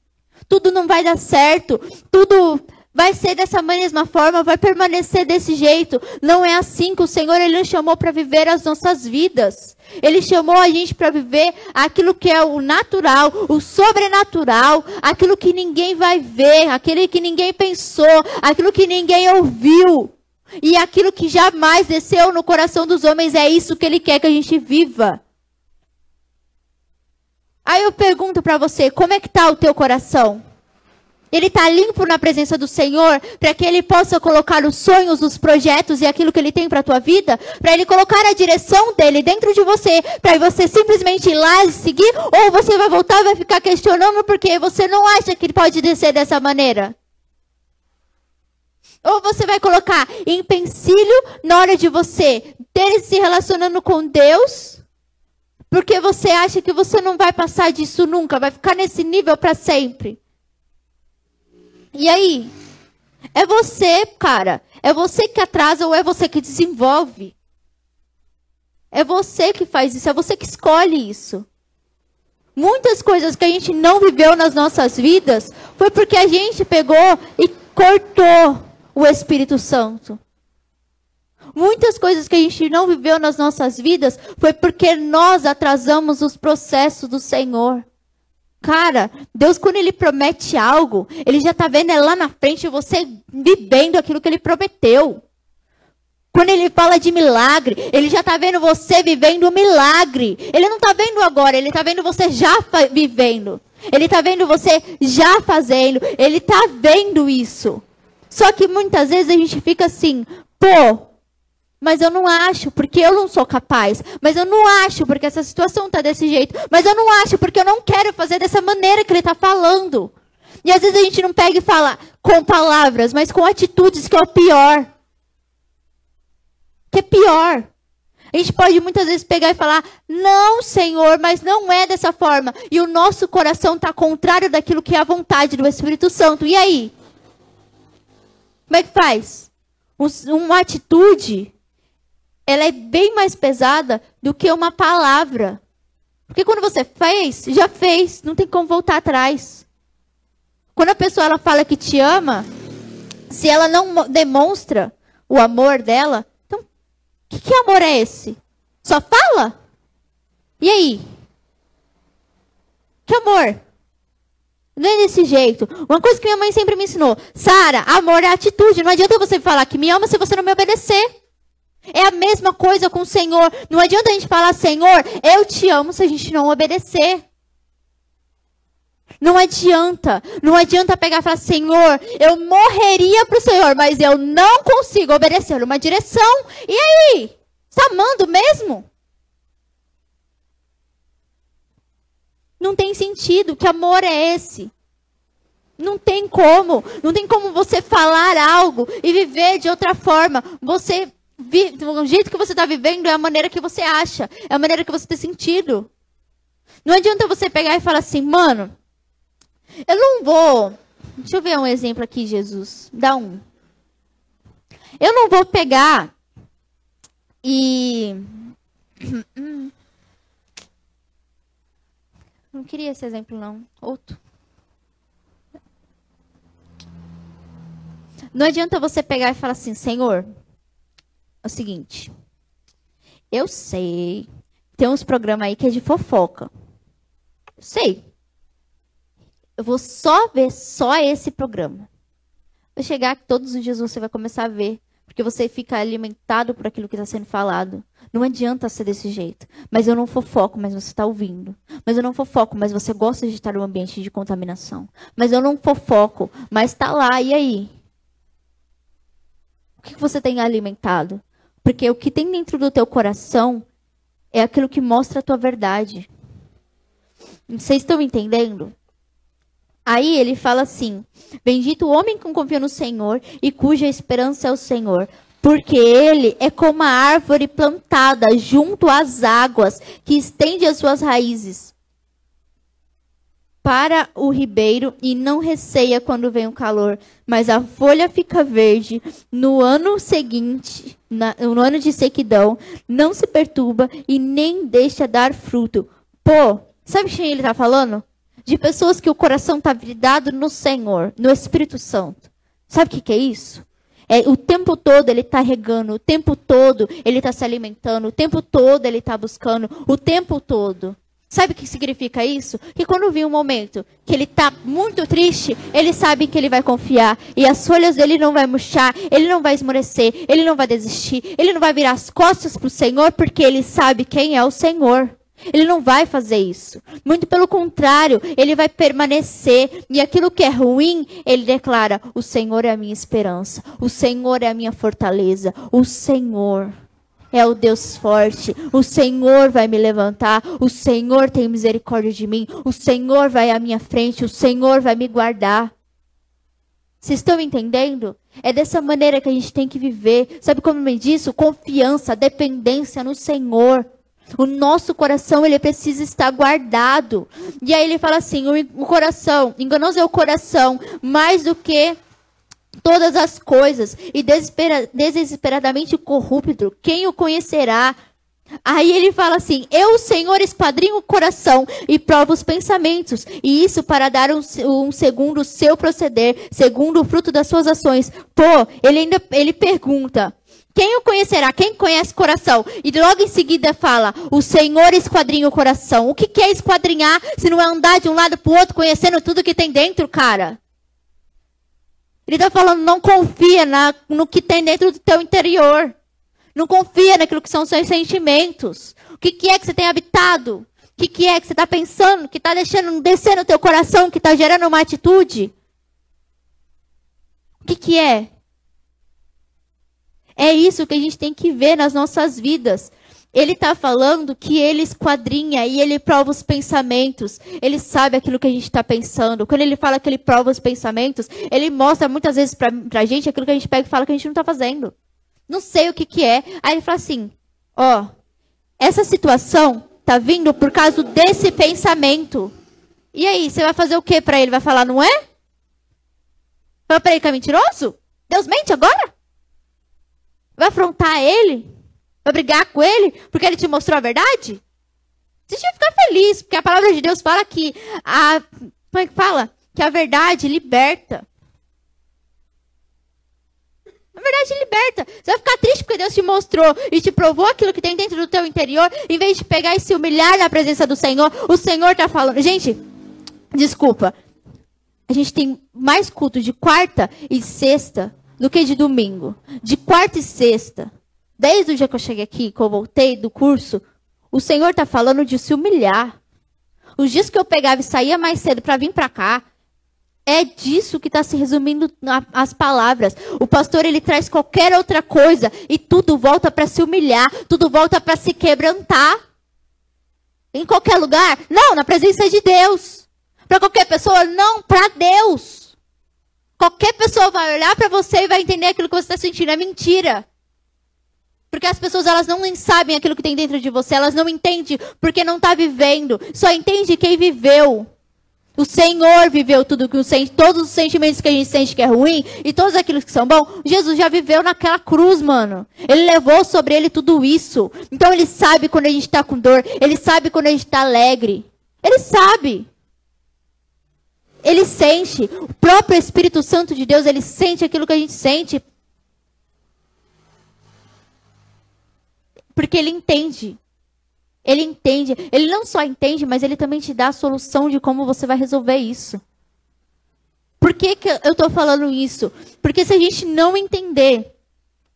tudo não vai dar certo, tudo vai ser dessa mesma forma, vai permanecer desse jeito. Não é assim que o Senhor ele nos chamou para viver as nossas vidas. Ele chamou a gente para viver aquilo que é o natural, o sobrenatural, aquilo que ninguém vai ver, aquilo que ninguém pensou, aquilo que ninguém ouviu. E aquilo que jamais desceu no coração dos homens é isso que ele quer que a gente viva. Aí eu pergunto para você, como é que tá o teu coração? Ele está limpo na presença do Senhor para que Ele possa colocar os sonhos, os projetos e aquilo que Ele tem para a tua vida, para Ele colocar a direção dele dentro de você, para você simplesmente ir lá e seguir, ou você vai voltar e vai ficar questionando porque você não acha que ele pode descer dessa maneira. Ou você vai colocar empecilho na hora de você ter se relacionando com Deus, porque você acha que você não vai passar disso nunca, vai ficar nesse nível para sempre. E aí? É você, cara. É você que atrasa ou é você que desenvolve? É você que faz isso, é você que escolhe isso. Muitas coisas que a gente não viveu nas nossas vidas foi porque a gente pegou e cortou o Espírito Santo. Muitas coisas que a gente não viveu nas nossas vidas foi porque nós atrasamos os processos do Senhor. Cara, Deus, quando Ele promete algo, Ele já está vendo lá na frente você vivendo aquilo que Ele prometeu. Quando Ele fala de milagre, Ele já está vendo você vivendo o milagre. Ele não está vendo agora, Ele está vendo você já vivendo. Ele está vendo você já fazendo. Ele está vendo isso. Só que muitas vezes a gente fica assim, pô, mas eu não acho, porque eu não sou capaz. Mas eu não acho, porque essa situação está desse jeito. Mas eu não acho, porque eu não quero fazer dessa maneira que ele está falando. E às vezes a gente não pega e fala com palavras, mas com atitudes, que é o pior. Que é pior. A gente pode muitas vezes pegar e falar, não, Senhor, mas não é dessa forma. E o nosso coração está contrário daquilo que é a vontade do Espírito Santo. E aí? Como é que faz? Uma atitude ela é bem mais pesada do que uma palavra. Porque quando você fez, já fez, não tem como voltar atrás. Quando a pessoa ela fala que te ama, se ela não demonstra o amor dela, então, que, que amor é esse? Só fala? E aí? Que amor? Não é desse jeito. Uma coisa que minha mãe sempre me ensinou: Sara, amor é atitude. Não adianta você falar que me ama se você não me obedecer. É a mesma coisa com o Senhor. Não adianta a gente falar, Senhor, eu te amo se a gente não obedecer. Não adianta. Não adianta pegar e falar, Senhor, eu morreria para o Senhor, mas eu não consigo obedecer uma direção. E aí? Está amando mesmo? Não tem sentido. Que amor é esse? Não tem como. Não tem como você falar algo e viver de outra forma. Você o jeito que você está vivendo é a maneira que você acha, é a maneira que você tem sentido. Não adianta você pegar e falar assim, mano, eu não vou. Deixa eu ver um exemplo aqui, Jesus. Dá um. Eu não vou pegar e. [clears throat] Não queria esse exemplo, não. Outro. Não adianta você pegar e falar assim, Senhor, o seguinte. Eu sei. Tem uns programas aí que é de fofoca. Eu sei. Eu vou só ver só esse programa. Vai chegar que todos os dias você vai começar a ver. Porque você fica alimentado por aquilo que está sendo falado. Não adianta ser desse jeito. Mas eu não fofoco, mas você está ouvindo. Mas eu não fofoco, mas você gosta de estar no ambiente de contaminação. Mas eu não fofoco, mas está lá, e aí? O que você tem alimentado? Porque o que tem dentro do teu coração é aquilo que mostra a tua verdade. Vocês estão entendendo? Aí ele fala assim: Bendito o homem que confia no Senhor e cuja esperança é o Senhor, porque ele é como a árvore plantada junto às águas, que estende as suas raízes para o ribeiro e não receia quando vem o calor, mas a folha fica verde no ano seguinte, na, no ano de sequidão, não se perturba e nem deixa dar fruto. Pô, sabe quem ele está falando? De pessoas que o coração está vidado no Senhor, no Espírito Santo. Sabe o que, que é isso? É, o tempo todo ele está regando, o tempo todo ele está se alimentando, o tempo todo ele está buscando, o tempo todo. Sabe o que significa isso? Que quando vir um momento que ele está muito triste, ele sabe que ele vai confiar. E as folhas dele não vai murchar, ele não vai esmorecer, ele não vai desistir, ele não vai virar as costas para o Senhor, porque ele sabe quem é o Senhor. Ele não vai fazer isso. Muito pelo contrário, ele vai permanecer. E aquilo que é ruim, ele declara: O Senhor é a minha esperança, o Senhor é a minha fortaleza, o Senhor é o Deus forte. O Senhor vai me levantar. O Senhor tem misericórdia de mim. O Senhor vai à minha frente. O Senhor vai me guardar. Vocês estão entendendo? É dessa maneira que a gente tem que viver. Sabe como me diz? Confiança, dependência no Senhor. O nosso coração, ele precisa estar guardado. E aí ele fala assim: o, coração, enganoso é o coração, mais do que todas as coisas, e desespera, desesperadamente corrupto, quem o conhecerá? Aí ele fala assim: Eu, Senhor, esquadrinho o coração e provo os pensamentos, e isso para dar um, um segundo o seu proceder, segundo o fruto das suas ações. Pô, ele ainda ele pergunta: quem o conhecerá? Quem conhece o coração? E logo em seguida fala: O Senhor esquadrinha o coração. O que, que é esquadrinhar se não é andar de um lado para o outro conhecendo tudo que tem dentro, cara? Ele está falando: não confia na, no que tem dentro do teu interior. Não confia naquilo que são os seus sentimentos. O que, que é que você tem habitado? O que, que é que você está pensando? Que está deixando descer no teu coração? Que está gerando uma atitude? O que, que é? É isso que a gente tem que ver nas nossas vidas. Ele está falando que ele esquadrinha e ele prova os pensamentos. Ele sabe aquilo que a gente está pensando. Quando ele fala que ele prova os pensamentos, ele mostra muitas vezes para a gente aquilo que a gente pega e fala que a gente não está fazendo. Não sei o que, que é. Aí ele fala assim: ó, essa situação tá vindo por causa desse pensamento. E aí, você vai fazer o que para ele? Vai falar, não é? Fala para ele que é mentiroso? Deus mente agora? Vai afrontar ele? Brigar com ele porque ele te mostrou a verdade? Você tinha que ficar feliz, porque a palavra de Deus fala que a. Como é que fala? Que a verdade liberta. A verdade liberta. Você vai ficar triste porque Deus te mostrou e te provou aquilo que tem dentro do teu interior, em vez de pegar e se humilhar na presença do Senhor. O Senhor está falando. Gente, desculpa. A gente tem mais culto de quarta e sexta do que de domingo. De quarta e sexta, desde o dia que eu cheguei aqui, que eu voltei do curso, o Senhor está falando de se humilhar. Os dias que eu pegava e saía mais cedo para vir para cá, é disso que está se resumindo as palavras. O pastor ele traz qualquer outra coisa e tudo volta para se humilhar, tudo volta para se quebrantar. Em qualquer lugar? Não, na presença de Deus. Para qualquer pessoa? Não, para Deus. Qualquer pessoa vai olhar para você e vai entender aquilo que você está sentindo. É mentira. Porque as pessoas elas não sabem aquilo que tem dentro de você, elas não entendem porque não está vivendo. Só entende quem viveu. O Senhor viveu tudo que o todos os sentimentos que a gente sente que é ruim e todos aqueles que são bons. Jesus já viveu naquela cruz, mano. Ele levou sobre ele tudo isso. Então ele sabe quando a gente está com dor, ele sabe quando a gente está alegre. Ele sabe. Ele sente. O próprio Espírito Santo de Deus, ele sente aquilo que a gente sente. Porque ele entende. Ele entende. Ele não só entende, mas ele também te dá a solução de como você vai resolver isso. Por que, que eu estou falando isso? Porque se a gente não entender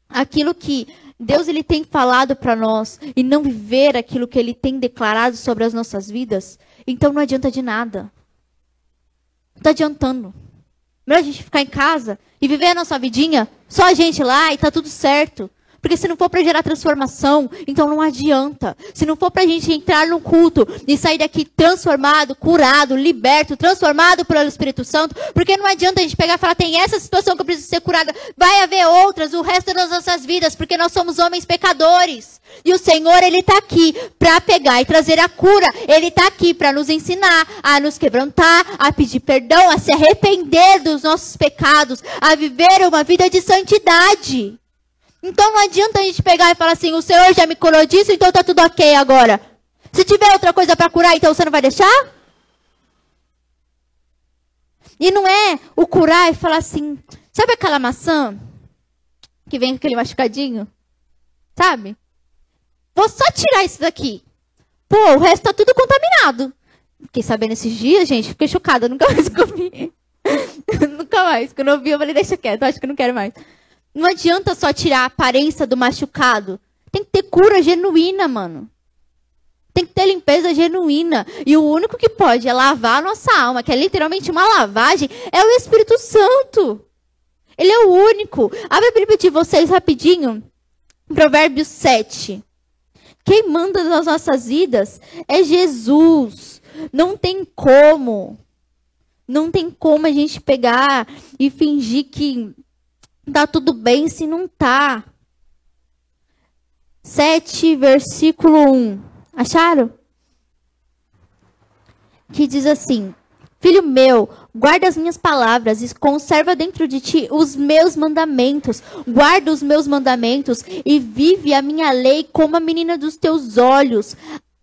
aquilo que Deus ele tem falado para nós e não viver aquilo que ele tem declarado sobre as nossas vidas, então não adianta de nada. Não está adiantando. Melhor a gente ficar em casa e viver a nossa vidinha, só a gente lá e tá tudo certo. Porque se não for para gerar transformação, então não adianta. Se não for para a gente entrar no culto e sair daqui transformado, curado, liberto, transformado pelo Espírito Santo, porque não adianta a gente pegar e falar, tem essa situação que eu preciso ser curada. Vai haver outras o resto das nossas vidas, porque nós somos homens pecadores. E o Senhor, Ele está aqui para pegar e trazer a cura. Ele está aqui para nos ensinar a nos quebrantar, a pedir perdão, a se arrepender dos nossos pecados, a viver uma vida de santidade. Então não adianta a gente pegar e falar assim: o Senhor já me curou disso, então tá tudo ok agora. Se tiver outra coisa para curar, então você não vai deixar? E não é o curar e falar assim: sabe aquela maçã que vem com aquele machucadinho? Sabe? Vou só tirar isso daqui. Pô, o resto tá tudo contaminado. Fiquei sabendo esses dias, gente, fiquei chocada, nunca mais [laughs] comi. nunca mais. Quando eu vi, eu falei, deixa quieto, acho que não quero mais. Não adianta só tirar a aparência do machucado. Tem que ter cura genuína, mano. Tem que ter limpeza genuína. E o único que pode é lavar a nossa alma, que é literalmente uma lavagem, é o Espírito Santo. Ele é o único. Abre a Bíblia de vocês rapidinho. Provérbios 7. Quem manda nas nossas vidas é Jesus. Não tem como. Não tem como a gente pegar e fingir que tá tudo bem se não tá. 7, versículo 1. Acharam? Que diz assim: Filho meu, guarda as minhas palavras e conserva dentro de ti os meus mandamentos. Guarda os meus mandamentos e vive a minha lei como a menina dos teus olhos.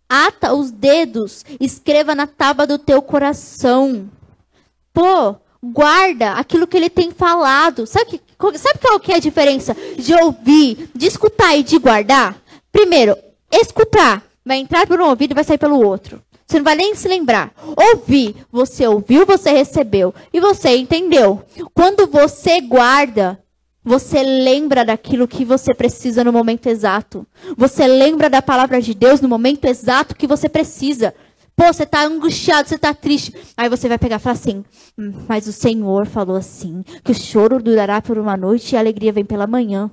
Ata os dedos, escreva na tábua do teu coração. Pô, guarda aquilo que ele tem falado. Sabe, sabe qual que é a diferença de ouvir, de escutar e de guardar? Primeiro, escutar vai entrar por um ouvido e vai sair pelo outro. Você não vai nem se lembrar. Ouvir, você ouviu, você recebeu e você entendeu. Quando você guarda, você lembra daquilo que você precisa no momento exato. Você lembra da palavra de Deus no momento exato que você precisa. Pô, você está angustiado, você está triste. Aí você vai pegar e falar assim: hum, Mas o Senhor falou assim: que o choro durará por uma noite e a alegria vem pela manhã.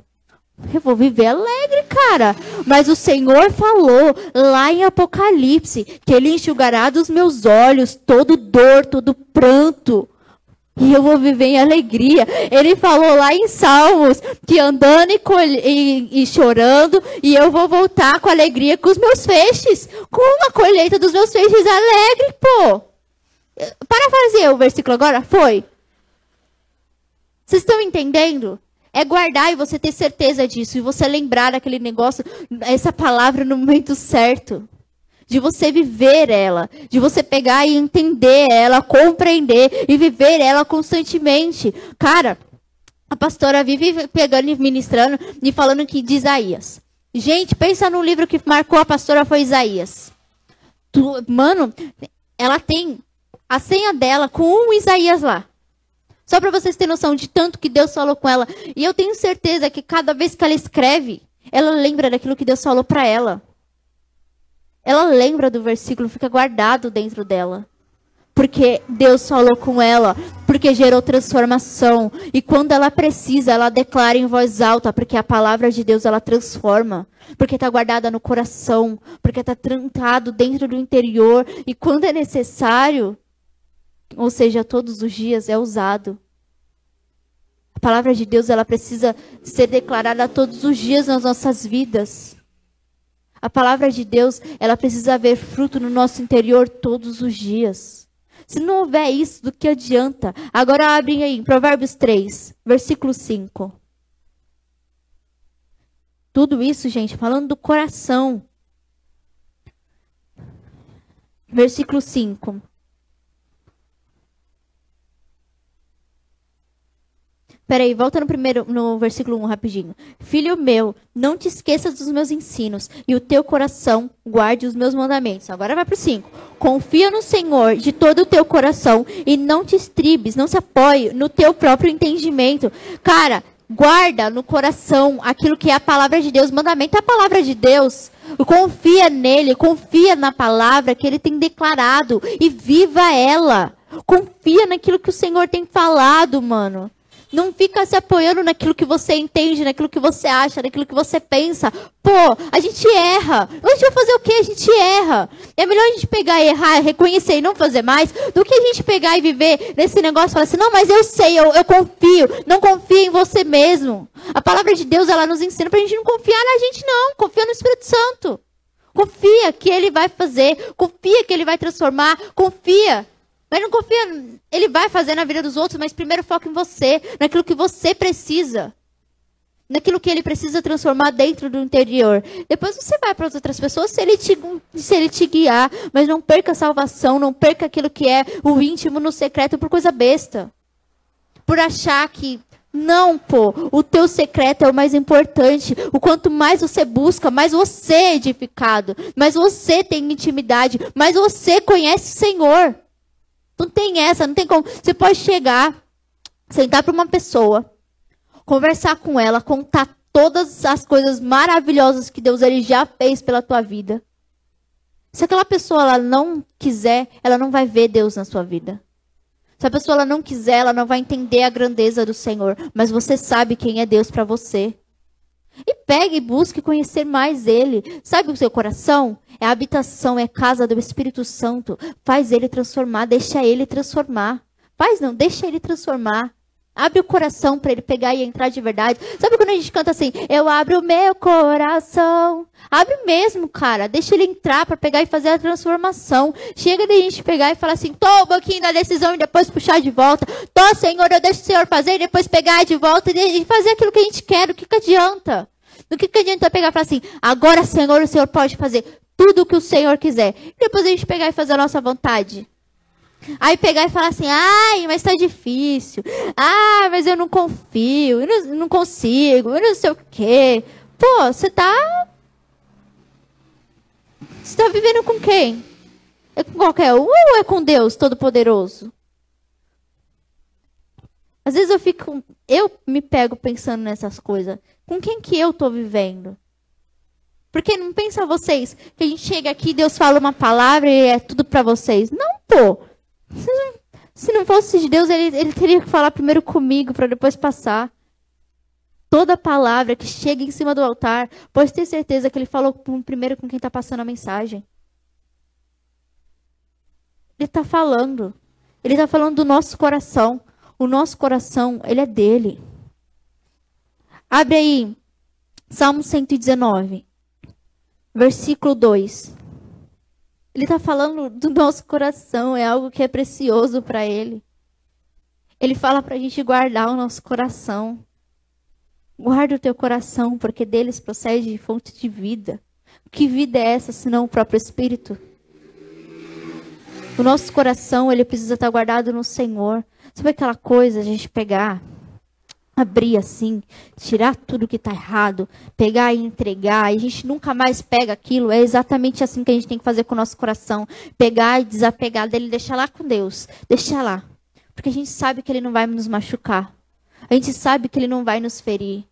Eu vou viver alegre, cara. Mas o Senhor falou lá em Apocalipse que Ele enxugará dos meus olhos todo dor, todo pranto. E eu vou viver em alegria. Ele falou lá em Salmos que andando e, e, e, chorando, e eu vou voltar com alegria com os meus feixes. Com uma colheita dos meus feixes alegre, pô. Para fazer o versículo agora? Foi. Vocês estão entendendo? É guardar e você ter certeza disso. E você lembrar daquele negócio, essa palavra no momento certo. De você viver ela. De você pegar e entender ela, compreender e viver ela constantemente. Cara, a pastora vive pegando e ministrando e falando que de Isaías. Gente, pensa no livro que marcou a pastora foi Isaías. Tu, mano, ela tem a senha dela com um Isaías lá. Só para vocês terem noção de tanto que Deus falou com ela. E eu tenho certeza que cada vez que ela escreve, ela lembra daquilo que Deus falou para ela. Ela lembra do versículo, fica guardado dentro dela. Porque Deus falou com ela, porque gerou transformação. E quando ela precisa, ela declara em voz alta, porque a palavra de Deus ela transforma. Porque está guardada no coração, porque está trancado dentro do interior. E quando é necessário, ou seja, todos os dias é usado. A palavra de Deus ela precisa ser declarada todos os dias nas nossas vidas. A palavra de Deus ela precisa haver fruto no nosso interior todos os dias. Se não houver isso, do que adianta? Agora abrem aí, Provérbios 3, versículo 5. Tudo isso, gente, falando do coração. Versículo 5. Peraí, volta no primeiro, no versículo 1 rapidinho. Filho meu, não te esqueças dos meus ensinos, e o teu coração guarde os meus mandamentos. Agora vai pro 5. Confia no Senhor de todo o teu coração, e não te estribes, não se apoie no teu próprio entendimento. Cara, guarda no coração aquilo que é a palavra de Deus. Mandamento é a palavra de Deus. Confia nele, confia na palavra que ele tem declarado, e viva ela. Confia naquilo que o Senhor tem falado, mano. Não fica se apoiando naquilo que você entende, naquilo que você acha, naquilo que você pensa. Pô, a gente erra. A gente vai fazer o quê? A gente erra. É melhor a gente pegar e errar, reconhecer e não fazer mais, do que a gente pegar e viver nesse negócio e falar assim, não, mas eu sei, eu, eu confio. Não confia em você mesmo. A palavra de Deus, ela nos ensina pra gente não confiar na gente, não. Confia no Espírito Santo. Confia que ele vai fazer. Confia que ele vai transformar. Confia mas não confia, ele vai fazer na vida dos outros, mas primeiro foca em você, naquilo que você precisa. Naquilo que ele precisa transformar dentro do interior. Depois você vai para as outras pessoas se ele, te, se ele te guiar. Mas não perca a salvação, não perca aquilo que é o íntimo no secreto por coisa besta. Por achar que, Não, pô. O teu secreto é o mais importante. O quanto mais você busca, mais você é edificado. Mais você tem intimidade. Mais você conhece o Senhor. Não tem essa, não tem como. Você pode chegar, sentar para uma pessoa, conversar com ela, contar todas as coisas maravilhosas que Deus ele já fez pela tua vida. Se aquela pessoa ela não quiser, ela não vai ver Deus na sua vida. Se a pessoa ela não quiser, ela não vai entender a grandeza do Senhor, mas você sabe quem é Deus para você. E pegue e busque conhecer mais Ele. Sabe o seu coração? É a habitação, é casa do Espírito Santo. Faz Ele transformar, deixa Ele transformar. Faz não, deixa Ele transformar. Abre o coração para ele pegar e entrar de verdade. Sabe quando a gente canta assim? Eu abro o meu coração. Abre mesmo, cara. Deixa ele entrar para pegar e fazer a transformação. Chega de a gente pegar e falar assim: tô um pouquinho da decisão e depois puxar de volta. Tô, Senhor, eu deixo o Senhor fazer e depois pegar de volta e fazer aquilo que a gente quer. O que, que adianta? No que, que adianta pegar e falar assim: agora, Senhor, o Senhor pode fazer tudo o que o Senhor quiser. E depois a gente pegar e fazer a nossa vontade. Aí pegar e falar assim, ai, mas tá difícil. Ah, mas eu não confio, eu não, não consigo, eu não sei o quê. Pô, você tá. Você tá vivendo com quem? É com qualquer um ou é com Deus Todo-Poderoso? Às vezes eu fico. Eu me pego pensando nessas coisas. Com quem que eu tô vivendo? Porque não pensa vocês que a gente chega aqui, Deus fala uma palavra e é tudo para vocês. Não, pô. Se não fosse de Deus, ele, ele teria que falar primeiro comigo para depois passar. Toda palavra que chega em cima do altar, pode ter certeza que ele falou primeiro com quem está passando a mensagem. Ele está falando. Ele está falando do nosso coração. O nosso coração, ele é dele. Abre aí, Salmo 119, versículo 2. Ele está falando do nosso coração, é algo que é precioso para Ele. Ele fala para a gente guardar o nosso coração. Guarda o teu coração, porque deles procede fonte de vida. Que vida é essa, senão o próprio Espírito? O nosso coração, ele precisa estar guardado no Senhor. Sabe aquela coisa, a gente pegar abrir assim, tirar tudo que está errado, pegar e entregar, e a gente nunca mais pega aquilo. É exatamente assim que a gente tem que fazer com o nosso coração. Pegar e desapegar dele, deixar lá com Deus. Deixar lá. Porque a gente sabe que ele não vai nos machucar. A gente sabe que ele não vai nos ferir.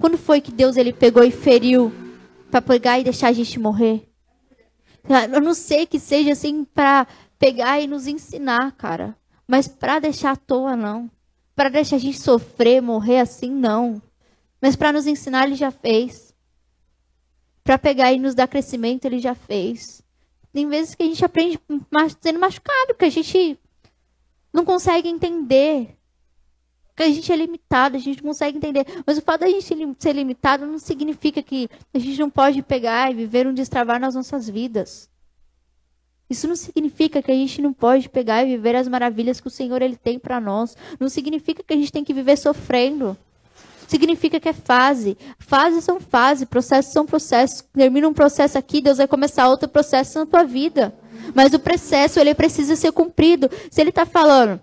Quando foi que Deus ele pegou e feriu para pegar e deixar a gente morrer? Eu não sei que seja assim para pegar e nos ensinar, cara. Mas para deixar à toa, não para deixar a gente sofrer, morrer assim, não. Mas para nos ensinar, ele já fez. Para pegar e nos dar crescimento, ele já fez. Tem vezes que a gente aprende sendo machucado, que a gente não consegue entender. Que a gente é limitado, a gente não consegue entender. Mas o fato da gente ser limitado não significa que a gente não pode pegar e viver um destravar nas nossas vidas. Isso não significa que a gente não pode pegar e viver as maravilhas que o Senhor ele tem para nós. Não significa que a gente tem que viver sofrendo. Significa que é fase. Fases são fases, processos são processos. Termina um processo aqui, Deus vai começar outro processo na tua vida. Mas o processo ele precisa ser cumprido. Se ele está falando,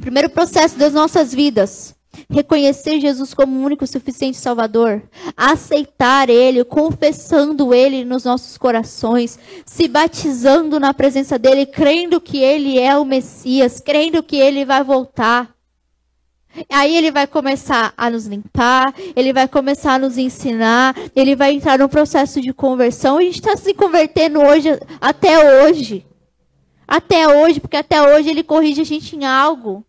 primeiro processo das nossas vidas, reconhecer Jesus como o único suficiente Salvador, aceitar Ele, confessando Ele nos nossos corações, se batizando na presença dEle, crendo que Ele é o Messias, crendo que Ele vai voltar. Aí ele vai começar a nos limpar, ele vai começar a nos ensinar, ele vai entrar no processo de conversão. A gente está se convertendo hoje, até hoje. Até hoje, porque até hoje ele corrige a gente em algo.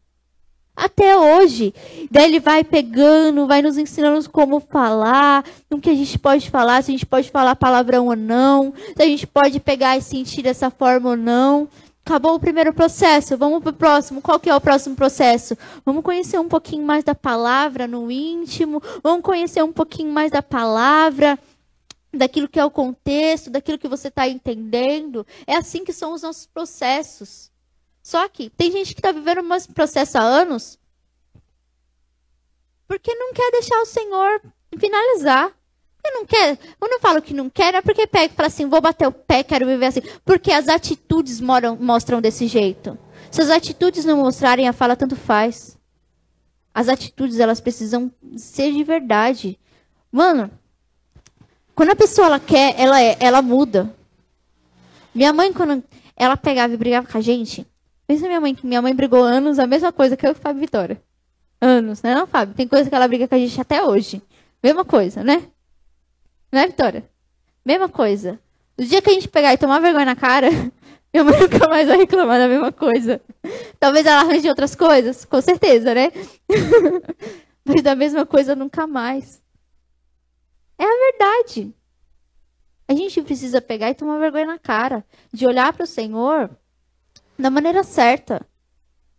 Até hoje. Daí ele vai pegando, vai nos ensinando como falar, o que a gente pode falar, se a gente pode falar palavrão ou não, se a gente pode pegar e sentir dessa forma ou não. Acabou o primeiro processo, vamos para o próximo. Qual que é o próximo processo? Vamos conhecer um pouquinho mais da palavra no íntimo, vamos conhecer um pouquinho mais da palavra, daquilo que é o contexto, daquilo que você está entendendo. É assim que são os nossos processos. Só que tem gente que está vivendo um processo há anos porque não quer deixar o Senhor finalizar. Não quer. Eu falo que não quer, é porque pega e fala assim: vou bater o pé, quero viver assim. Porque as atitudes moram, mostram desse jeito. Se as atitudes não mostrarem a fala, tanto faz. As atitudes, elas precisam ser de verdade. Mano, quando a pessoa ela quer, ela é, ela muda. Minha mãe, quando ela pegava e brigava com a gente, pensa minha mãe, que minha mãe brigou anos, a mesma coisa que eu e o Fábio Vitória. Anos, né, não, Fábio? Tem coisa que ela briga com a gente até hoje. Mesma coisa, né? Né, Vitória? Mesma coisa. O dia que a gente pegar e tomar vergonha na cara, [laughs] minha mãe nunca mais vai reclamar da mesma coisa. Talvez ela arranje outras coisas, com certeza, né? [laughs] Mas da mesma coisa nunca mais. É a verdade. A gente precisa pegar e tomar vergonha na cara, de olhar para o Senhor da maneira certa,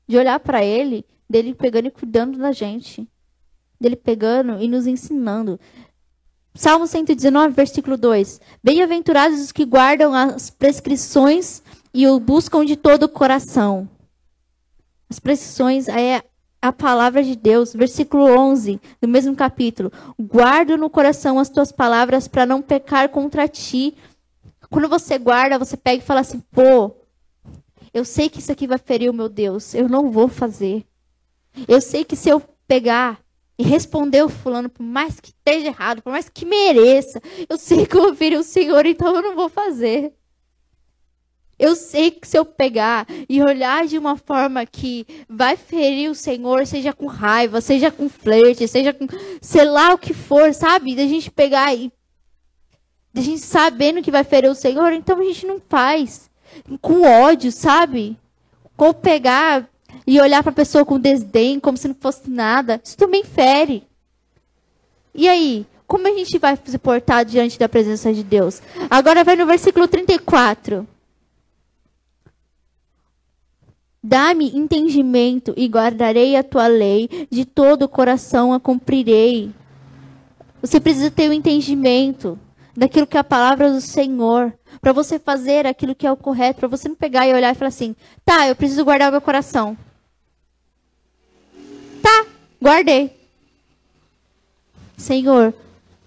de olhar para Ele, dele pegando e cuidando da gente, dele pegando e nos ensinando. Salmo 119, versículo 2: Bem-aventurados os que guardam as prescrições e o buscam de todo o coração. As prescrições é a palavra de Deus, versículo 11 do mesmo capítulo. Guardo no coração as tuas palavras para não pecar contra ti. Quando você guarda, você pega e fala assim: pô, eu sei que isso aqui vai ferir o meu Deus, eu não vou fazer. Eu sei que se eu pegar e responder o fulano, por mais que esteja errado, por mais que mereça, eu sei que eu vou ferir o Senhor, então eu não vou fazer. Eu sei que se eu pegar e olhar de uma forma que vai ferir o Senhor, seja com raiva, seja com flerte, seja com sei lá o que for, sabe? Da gente pegar e da gente sabendo que vai ferir o Senhor, então a gente não faz. Com ódio, sabe? Com pegar e olhar para a pessoa com desdém, como se não fosse nada, isso também fere. E aí, como a gente vai se portar diante da presença de Deus? Agora vai no versículo 34. Dá-me entendimento e guardarei a tua lei, de todo o coração a cumprirei. Você precisa ter o um entendimento daquilo que é a palavra do Senhor, para você fazer aquilo que é o correto, para você não pegar e olhar e falar assim: "Tá, eu preciso guardar o meu coração". Tá, guardei. Senhor,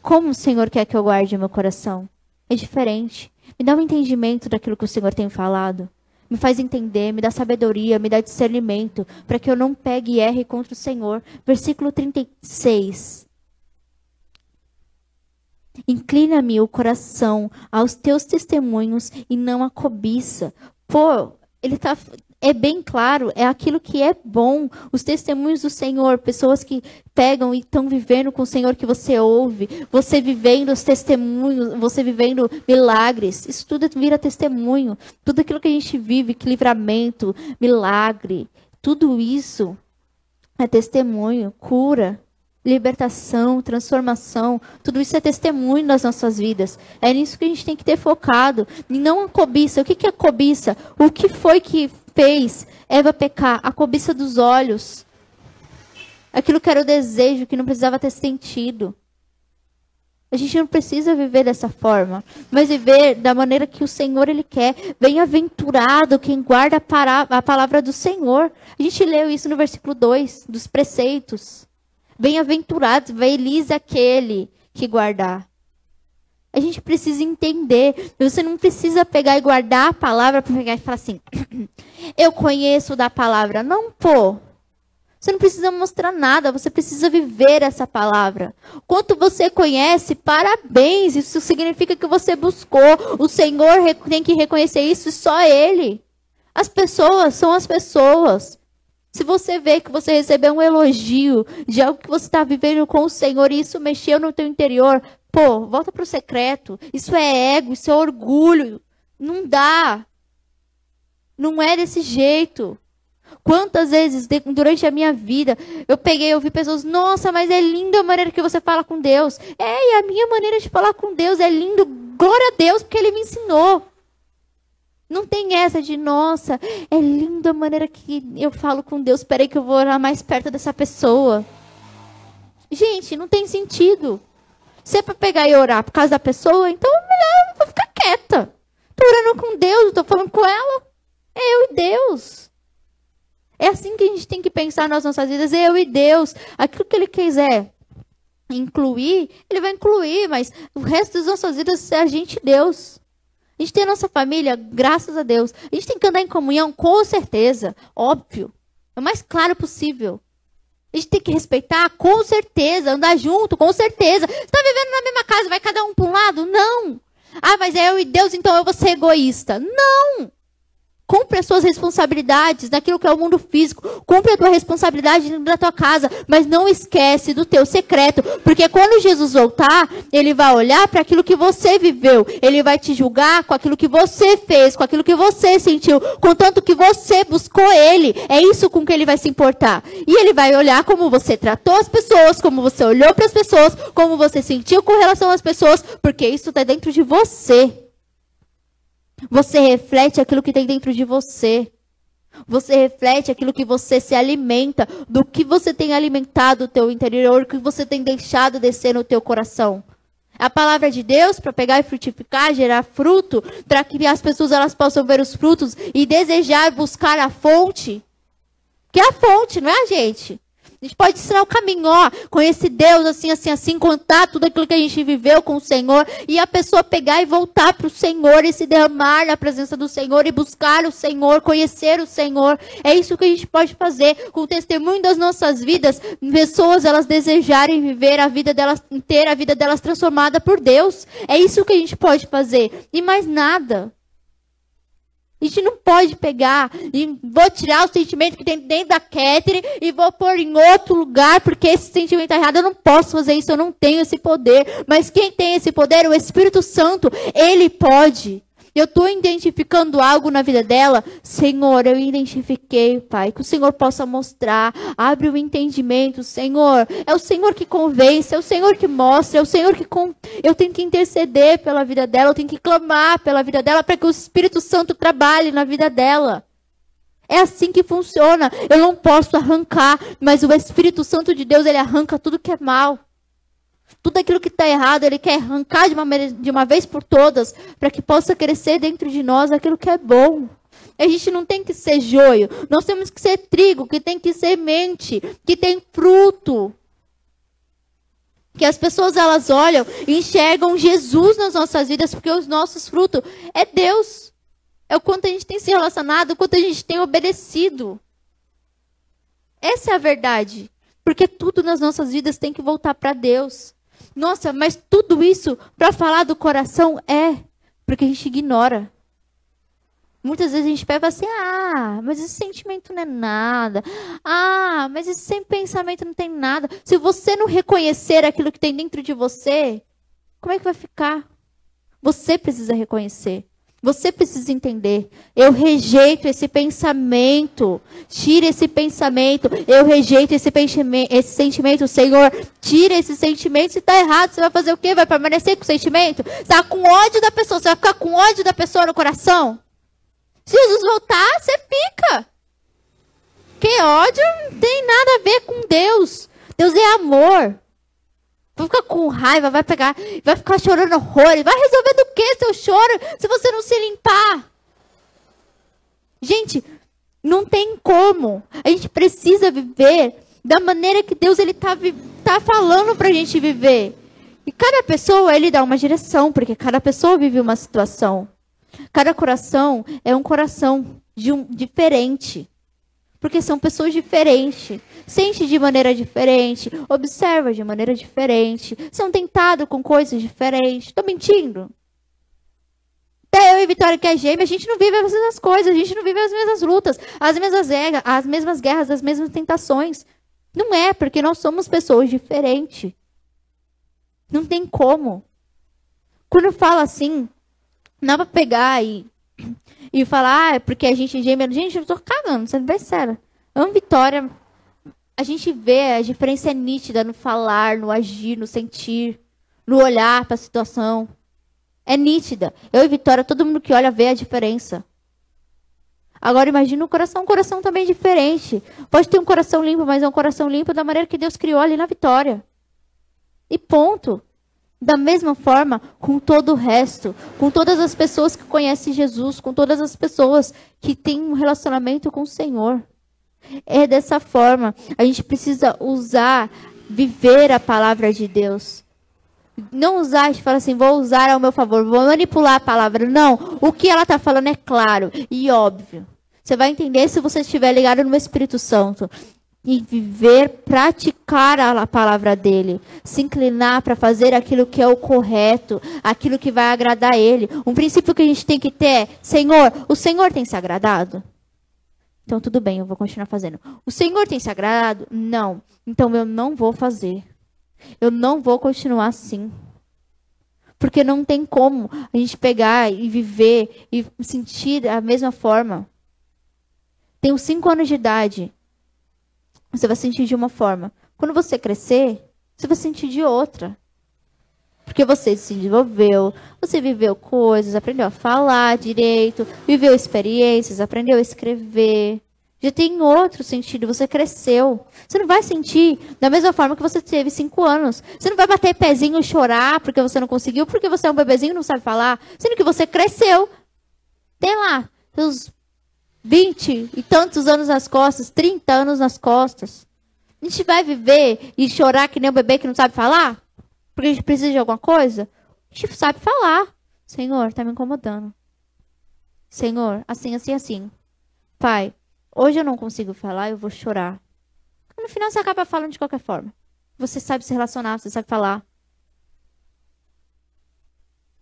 como o Senhor quer que eu guarde meu coração? É diferente. Me dá um entendimento daquilo que o Senhor tem falado me faz entender, me dá sabedoria, me dá discernimento, para que eu não pegue e erre contra o Senhor. Versículo 36. Inclina-me o coração aos teus testemunhos e não a cobiça. Pô, ele está é bem claro, é aquilo que é bom. Os testemunhos do Senhor, pessoas que pegam e estão vivendo com o Senhor que você ouve, você vivendo os testemunhos, você vivendo milagres, isso tudo vira testemunho. Tudo aquilo que a gente vive, que livramento, milagre, tudo isso é testemunho, cura, libertação, transformação, tudo isso é testemunho nas nossas vidas. É nisso que a gente tem que ter focado, e não a cobiça. O que é cobiça? O que foi que fez Eva pecar? A cobiça dos olhos. Aquilo que era o desejo, que não precisava ter sentido. A gente não precisa viver dessa forma, mas viver da maneira que o Senhor ele quer. Bem-aventurado quem guarda a palavra do Senhor. A gente leu isso no versículo 2, dos preceitos. Bem-aventurados, feliz aquele que guardar. A gente precisa entender. Você não precisa pegar e guardar a palavra para pegar e falar assim: [clears throat] eu conheço da palavra. Não, pô. Você não precisa mostrar nada, você precisa viver essa palavra. Quanto você conhece, parabéns. Isso significa que você buscou. O Senhor tem que reconhecer isso só Ele. As pessoas são as pessoas. Se você vê que você recebeu um elogio de algo que você está vivendo com o Senhor e isso mexeu no teu interior, Pô, volta pro secreto. Isso é ego, isso é orgulho. Não dá. Não é desse jeito. Quantas vezes durante a minha vida eu peguei e ouvi pessoas, nossa, mas é linda a maneira que você fala com Deus. É, e a minha maneira de falar com Deus é lindo, glória a Deus, porque Ele me ensinou. Não tem essa de, nossa, é linda a maneira que eu falo com Deus, peraí que eu vou orar mais perto dessa pessoa. Gente, não tem sentido. Se é para pegar e orar por causa da pessoa, então melhor eu vou ficar quieta. Tô orando com Deus, tô falando com ela. É eu e Deus. É assim que a gente tem que pensar nas nossas vidas, é eu e Deus. Aquilo que ele quiser incluir, ele vai incluir, mas o resto das nossas vidas é a gente e Deus. A gente tem a nossa família, graças a Deus. A gente tem que andar em comunhão, com certeza, óbvio. É o mais claro possível. A gente tem que respeitar, com certeza, andar junto, com certeza. Você está vivendo na mesma casa, vai cada um para um lado? Não. Ah, mas é eu e Deus, então eu vou ser egoísta. Não! Cumpre as suas responsabilidades naquilo que é o mundo físico. Cumpre a tua responsabilidade da tua casa. Mas não esquece do teu secreto. Porque quando Jesus voltar, ele vai olhar para aquilo que você viveu. Ele vai te julgar com aquilo que você fez, com aquilo que você sentiu, contanto que você buscou ele. É isso com que ele vai se importar. E ele vai olhar como você tratou as pessoas, como você olhou para as pessoas, como você sentiu com relação às pessoas, porque isso está dentro de você. Você reflete aquilo que tem dentro de você. Você reflete aquilo que você se alimenta, do que você tem alimentado o teu interior, o que você tem deixado descer no teu coração. A palavra de Deus para pegar e frutificar, gerar fruto, para que as pessoas elas possam ver os frutos e desejar buscar a fonte. Que é a fonte, não é a gente? A gente pode ensinar o caminho, ó, conhecer Deus assim, assim, assim, contar tudo aquilo que a gente viveu com o Senhor e a pessoa pegar e voltar para o Senhor e se derramar na presença do Senhor e buscar o Senhor, conhecer o Senhor. É isso que a gente pode fazer com o testemunho das nossas vidas. Pessoas elas desejarem viver a vida delas inteira, a vida delas transformada por Deus. É isso que a gente pode fazer e mais nada. A gente não pode pegar e vou tirar o sentimento que tem dentro da Catherine e vou pôr em outro lugar porque esse sentimento é errado. Eu não posso fazer isso, eu não tenho esse poder. Mas quem tem esse poder, o Espírito Santo, ele pode eu estou identificando algo na vida dela, Senhor, eu identifiquei, Pai, que o Senhor possa mostrar, abre o entendimento, Senhor. É o Senhor que convence, é o Senhor que mostra, é o Senhor que com... eu tenho que interceder pela vida dela, eu tenho que clamar pela vida dela para que o Espírito Santo trabalhe na vida dela. É assim que funciona. Eu não posso arrancar, mas o Espírito Santo de Deus, ele arranca tudo que é mal. Tudo aquilo que está errado, Ele quer arrancar de uma, de uma vez por todas, para que possa crescer dentro de nós aquilo que é bom. A gente não tem que ser joio, nós temos que ser trigo, que tem que ser mente, que tem fruto. Que as pessoas elas olham e enxergam Jesus nas nossas vidas, porque os nossos frutos é Deus. É o quanto a gente tem se relacionado, o quanto a gente tem obedecido. Essa é a verdade. Porque tudo nas nossas vidas tem que voltar para Deus. Nossa, mas tudo isso para falar do coração é porque a gente ignora. Muitas vezes a gente pega assim, ah, mas esse sentimento não é nada. Ah, mas esse pensamento não tem nada. Se você não reconhecer aquilo que tem dentro de você, como é que vai ficar? Você precisa reconhecer. Você precisa entender. Eu rejeito esse pensamento. Tira esse pensamento. Eu rejeito esse, esse sentimento. Senhor, tira esse sentimento. Se está errado, você vai fazer o quê? Vai permanecer com o sentimento? Você está com ódio da pessoa. Você vai ficar com ódio da pessoa no coração? Se Jesus voltar, você fica. Que ódio não tem nada a ver com Deus. Deus é amor. Vai ficar com raiva, vai pegar, vai ficar chorando horrores. Vai resolver do que seu choro se você não se limpar? Gente, não tem como. A gente precisa viver da maneira que Deus ele tá, tá falando pra gente viver. E cada pessoa ele dá uma direção, porque cada pessoa vive uma situação. Cada coração é um coração um, diferente. Porque são pessoas diferentes. Sente de maneira diferente. Observa de maneira diferente. São tentados com coisas diferentes. Estou mentindo? Até eu e Vitória, que é gêmea, a gente não vive as mesmas coisas. A gente não vive as mesmas lutas. As mesmas, guerras, as mesmas guerras, as mesmas tentações. Não é, porque nós somos pessoas diferentes. Não tem como. Quando fala assim, não dá pra pegar e e falar, ah, é porque a gente é gêmea. Gente, eu tô cagando, sendo bem sério. Amo Vitória. A gente vê, a diferença é nítida no falar, no agir, no sentir, no olhar para a situação. É nítida. Eu e Vitória, todo mundo que olha vê a diferença. Agora imagina o coração, um coração também diferente. Pode ter um coração limpo, mas é um coração limpo da maneira que Deus criou ali na Vitória. E ponto. Da mesma forma, com todo o resto, com todas as pessoas que conhecem Jesus, com todas as pessoas que têm um relacionamento com o Senhor. É dessa forma. A gente precisa usar, viver a palavra de Deus. Não usar, e falar assim, vou usar ao meu favor, vou manipular a palavra. Não. O que ela está falando é claro e óbvio. Você vai entender se você estiver ligado no Espírito Santo. E viver, praticar a palavra dele, se inclinar para fazer aquilo que é o correto, aquilo que vai agradar ele. Um princípio que a gente tem que ter é: Senhor, o Senhor tem se agradado? Então tudo bem, eu vou continuar fazendo. O Senhor tem se agradado? Não. Então eu não vou fazer. Eu não vou continuar assim. Porque não tem como a gente pegar e viver e sentir a mesma forma. Tenho cinco anos de idade. Você vai sentir de uma forma. Quando você crescer, você vai sentir de outra. Porque você se desenvolveu, você viveu coisas, aprendeu a falar direito, viveu experiências, aprendeu a escrever. Já tem outro sentido, você cresceu. Você não vai sentir da mesma forma que você teve cinco anos. Você não vai bater pezinho e chorar porque você não conseguiu, porque você é um bebezinho e não sabe falar. Sendo que você cresceu. Tem lá, seus vinte e tantos anos nas costas, 30 anos nas costas. A gente vai viver e chorar que nem um bebê que não sabe falar? Porque a gente precisa de alguma coisa? A gente sabe falar. Senhor, tá me incomodando. Senhor, assim, assim, assim. Pai, hoje eu não consigo falar, eu vou chorar. No final você acaba falando de qualquer forma. Você sabe se relacionar, você sabe falar.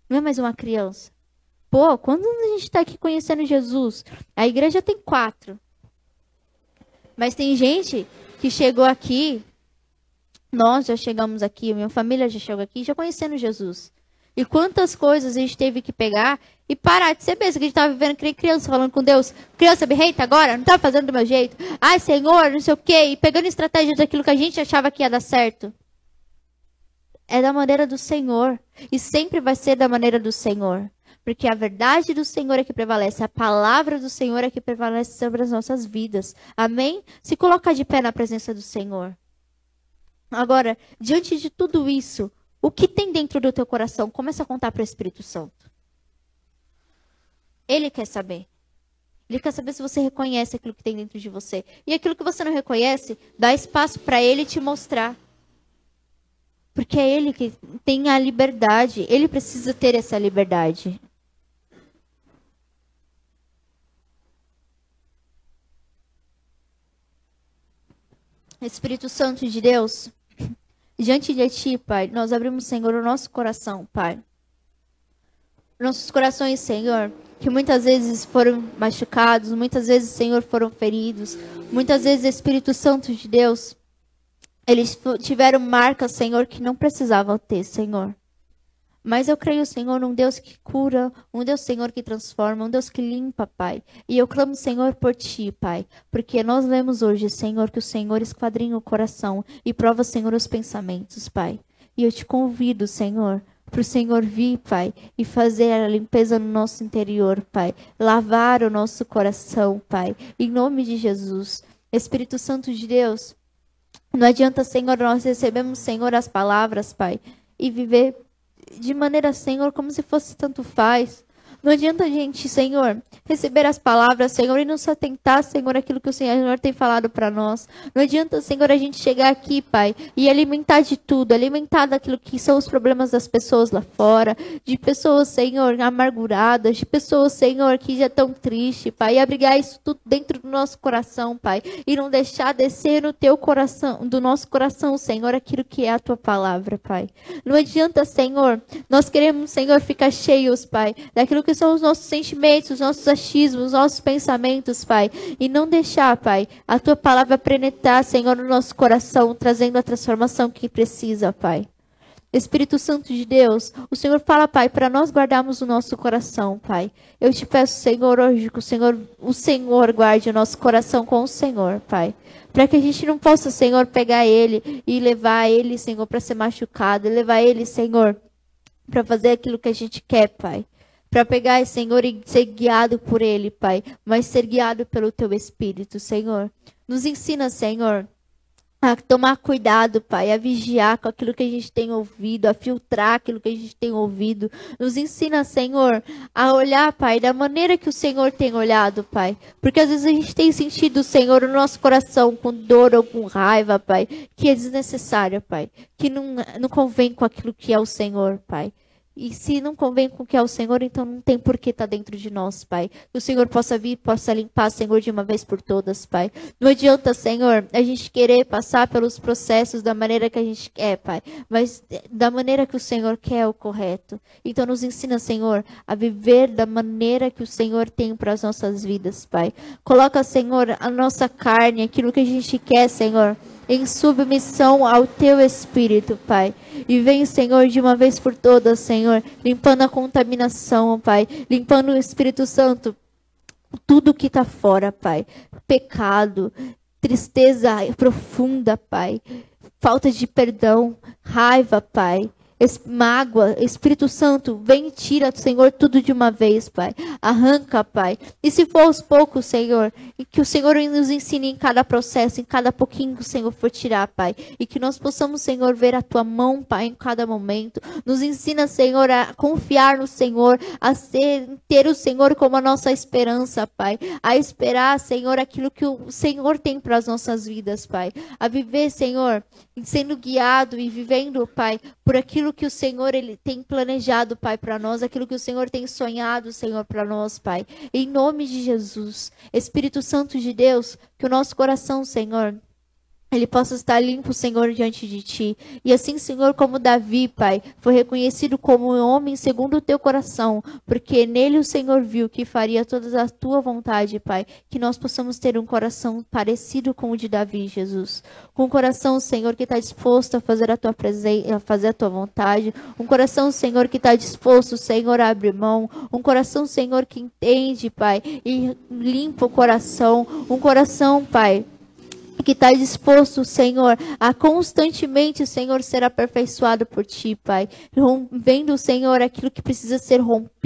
Não é mais uma criança. Pô, quando a gente está aqui conhecendo Jesus? A igreja tem quatro. Mas tem gente que chegou aqui, nós já chegamos aqui, minha família já chegou aqui, já conhecendo Jesus. E quantas coisas a gente teve que pegar e parar de ser besta, que a gente estava vivendo criança, falando com Deus. Criança berrenta agora, não está fazendo do meu jeito. Ai, Senhor, não sei o quê. E pegando estratégias daquilo que a gente achava que ia dar certo. É da maneira do Senhor. E sempre vai ser da maneira do Senhor. Porque a verdade do Senhor é que prevalece, a palavra do Senhor é que prevalece sobre as nossas vidas. Amém? Se colocar de pé na presença do Senhor. Agora, diante de tudo isso, o que tem dentro do teu coração? Começa a contar para o Espírito Santo. Ele quer saber. Ele quer saber se você reconhece aquilo que tem dentro de você. E aquilo que você não reconhece, dá espaço para ele te mostrar. Porque é ele que tem a liberdade. Ele precisa ter essa liberdade. Espírito Santo de Deus, diante de Ti, Pai, nós abrimos, Senhor, o nosso coração, Pai. Nossos corações, Senhor, que muitas vezes foram machucados, muitas vezes, Senhor, foram feridos, muitas vezes, Espírito Santo de Deus, eles tiveram marcas, Senhor, que não precisavam ter, Senhor. Mas eu creio, Senhor, num Deus que cura, um Deus, Senhor, que transforma, um Deus que limpa, Pai. E eu clamo, Senhor, por Ti, Pai. Porque nós lemos hoje, Senhor, que o Senhor esquadrinha o coração e prova, Senhor, os pensamentos, Pai. E eu te convido, Senhor, para o Senhor vir, Pai, e fazer a limpeza no nosso interior, Pai. Lavar o nosso coração, Pai. Em nome de Jesus. Espírito Santo de Deus, não adianta, Senhor, nós recebemos, Senhor, as palavras, Pai, e viver de maneira, Senhor, como se fosse tanto faz. Não adianta a gente, Senhor, receber as palavras, Senhor, e não se atentar, Senhor, aquilo que o Senhor tem falado para nós. Não adianta, Senhor, a gente chegar aqui, Pai, e alimentar de tudo, alimentar daquilo que são os problemas das pessoas lá fora, de pessoas, Senhor, amarguradas, de pessoas, Senhor, que já estão tristes, Pai, e abrigar isso tudo dentro do nosso coração, Pai, e não deixar descer no teu coração, do nosso coração, Senhor, aquilo que é a tua palavra, Pai. Não adianta, Senhor, nós queremos, Senhor, ficar cheios, Pai, daquilo que são os nossos sentimentos, os nossos achismos, os nossos pensamentos, Pai. E não deixar, Pai, a tua palavra penetrar, Senhor, no nosso coração, trazendo a transformação que precisa, Pai. Espírito Santo de Deus, o Senhor fala, Pai, para nós guardarmos o nosso coração, Pai. Eu te peço, Senhor, hoje que o Senhor, o Senhor guarde o nosso coração com o Senhor, Pai. Para que a gente não possa, Senhor, pegar ele e levar ele, Senhor, para ser machucado, levar ele, Senhor, para fazer aquilo que a gente quer, Pai para pegar, Senhor, e ser guiado por Ele, Pai, mas ser guiado pelo Teu Espírito, Senhor. Nos ensina, Senhor, a tomar cuidado, Pai, a vigiar com aquilo que a gente tem ouvido, a filtrar aquilo que a gente tem ouvido. Nos ensina, Senhor, a olhar, Pai, da maneira que o Senhor tem olhado, Pai. Porque às vezes a gente tem sentido, Senhor, no nosso coração com dor ou com raiva, Pai, que é desnecessário, Pai, que não, não convém com aquilo que é o Senhor, Pai. E se não convém com o que é o Senhor, então não tem por que estar tá dentro de nós, Pai. Que o Senhor possa vir, possa limpar, Senhor, de uma vez por todas, Pai. Não adianta, Senhor, a gente querer passar pelos processos da maneira que a gente quer, Pai. Mas da maneira que o Senhor quer é o correto. Então nos ensina, Senhor, a viver da maneira que o Senhor tem para as nossas vidas, Pai. Coloca, Senhor, a nossa carne, aquilo que a gente quer, Senhor em submissão ao teu espírito, Pai. E vem, Senhor, de uma vez por todas, Senhor, limpando a contaminação, Pai, limpando o Espírito Santo, tudo que está fora, Pai. Pecado, tristeza profunda, Pai. Falta de perdão, raiva, Pai mágoa, Espírito Santo, vem tira, Senhor, tudo de uma vez, Pai. Arranca, Pai. E se for aos poucos, Senhor, e que o Senhor nos ensine em cada processo, em cada pouquinho que o Senhor for tirar, Pai. E que nós possamos, Senhor, ver a Tua mão, Pai, em cada momento. Nos ensina, Senhor, a confiar no Senhor, a ser, ter o Senhor como a nossa esperança, Pai. A esperar, Senhor, aquilo que o Senhor tem para as nossas vidas, Pai. A viver, Senhor, sendo guiado e vivendo, Pai, por aquilo que o Senhor ele tem planejado, Pai, para nós, aquilo que o Senhor tem sonhado, Senhor, para nós, Pai. Em nome de Jesus, Espírito Santo de Deus, que o nosso coração, Senhor, ele possa estar limpo, Senhor, diante de ti. E assim, Senhor, como Davi, Pai, foi reconhecido como um homem segundo o teu coração, porque nele o Senhor viu que faria toda a tua vontade, Pai. Que nós possamos ter um coração parecido com o de Davi, Jesus. Com um coração, Senhor, que está disposto a fazer a tua presença, a fazer a tua vontade. Um coração, Senhor, que está disposto, Senhor, a abrir mão. Um coração, Senhor, que entende, Pai, e limpa o coração. Um coração, Pai que está disposto, Senhor, a constantemente, Senhor, ser aperfeiçoado por Ti, Pai. Vendo, Senhor, aquilo que precisa ser rompido,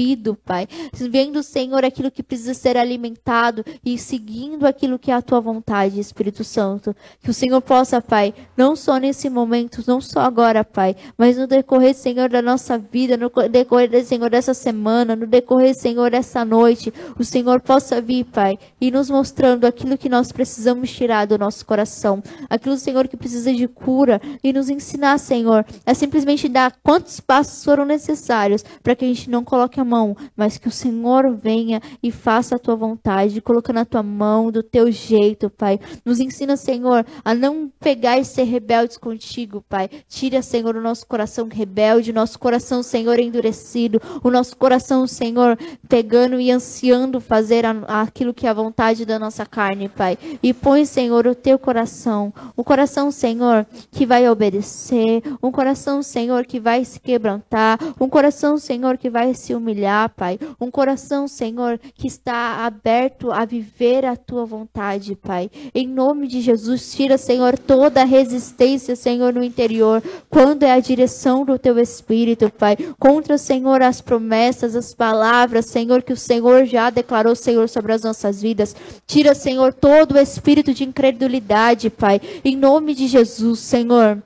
Pai. Vendo, Senhor, aquilo que precisa ser alimentado e seguindo aquilo que é a Tua vontade, Espírito Santo. Que o Senhor possa, Pai, não só nesse momento, não só agora, Pai, mas no decorrer, Senhor, da nossa vida, no decorrer, Senhor, dessa semana, no decorrer, Senhor, dessa noite, o Senhor possa vir, Pai, e nos mostrando aquilo que nós precisamos tirar do nosso coração. Aquilo, Senhor, que precisa de cura e nos ensinar, Senhor, é simplesmente dar quantos passos foram necessários para que a gente não coloque a mão, mas que o Senhor venha e faça a tua vontade, colocando a tua mão do teu jeito, Pai. Nos ensina, Senhor, a não pegar e ser rebeldes contigo, Pai. Tira, Senhor, o nosso coração rebelde, o nosso coração, Senhor, endurecido, o nosso coração, Senhor, pegando e ansiando fazer aquilo que é a vontade da nossa carne, Pai. E põe, Senhor, o teu coração, um coração, Senhor, que vai obedecer, um coração, Senhor, que vai se quebrantar, um coração, Senhor, que vai se humilhar, Pai, um coração, Senhor, que está aberto a viver a tua vontade, Pai. Em nome de Jesus, tira, Senhor, toda a resistência, Senhor, no interior, quando é a direção do teu Espírito, Pai, contra, Senhor, as promessas, as palavras, Senhor, que o Senhor já declarou, Senhor, sobre as nossas vidas. Tira, Senhor, todo o espírito de incredulidade Pai. Em nome de Jesus, Senhor.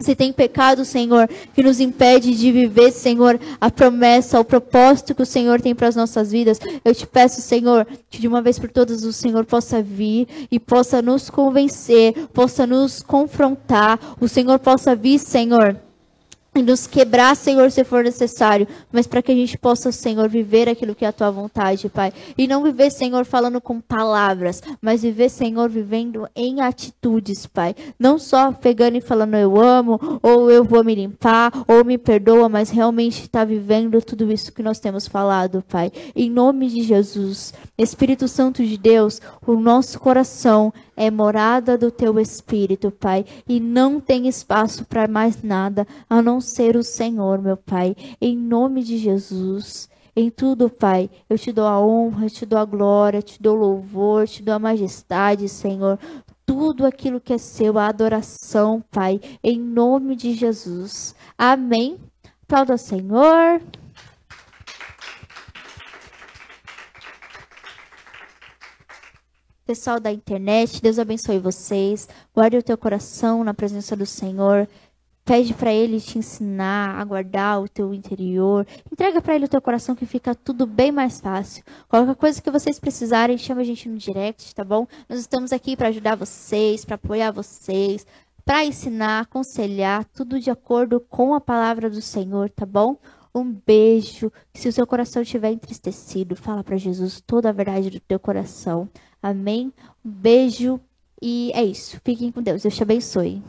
Se tem pecado, Senhor, que nos impede de viver, Senhor, a promessa, o propósito que o Senhor tem para as nossas vidas, eu te peço, Senhor, que de uma vez por todas o Senhor possa vir e possa nos convencer, possa nos confrontar, o Senhor possa vir, Senhor e nos quebrar, Senhor, se for necessário, mas para que a gente possa, Senhor, viver aquilo que é a tua vontade, Pai. E não viver, Senhor, falando com palavras, mas viver, Senhor, vivendo em atitudes, Pai. Não só pegando e falando eu amo, ou eu vou me limpar, ou me perdoa, mas realmente está vivendo tudo isso que nós temos falado, Pai. Em nome de Jesus, Espírito Santo de Deus, o nosso coração é morada do teu Espírito, Pai, e não tem espaço para mais nada a não ser o Senhor, meu Pai, em nome de Jesus. Em tudo, Pai, eu te dou a honra, te dou a glória, te dou louvor, te dou a majestade, Senhor. Tudo aquilo que é seu, a adoração, Pai, em nome de Jesus. Amém. Aplauda Senhor. Pessoal da internet, Deus abençoe vocês. Guarde o teu coração na presença do Senhor. Pede para Ele te ensinar a guardar o teu interior. Entrega para Ele o teu coração que fica tudo bem mais fácil. Qualquer coisa que vocês precisarem, chama a gente no direct, tá bom? Nós estamos aqui para ajudar vocês, para apoiar vocês, para ensinar, aconselhar, tudo de acordo com a palavra do Senhor, tá bom? Um beijo. Se o seu coração estiver entristecido, fala para Jesus toda a verdade do teu coração. Amém? Um beijo e é isso. Fiquem com Deus. Deus te abençoe.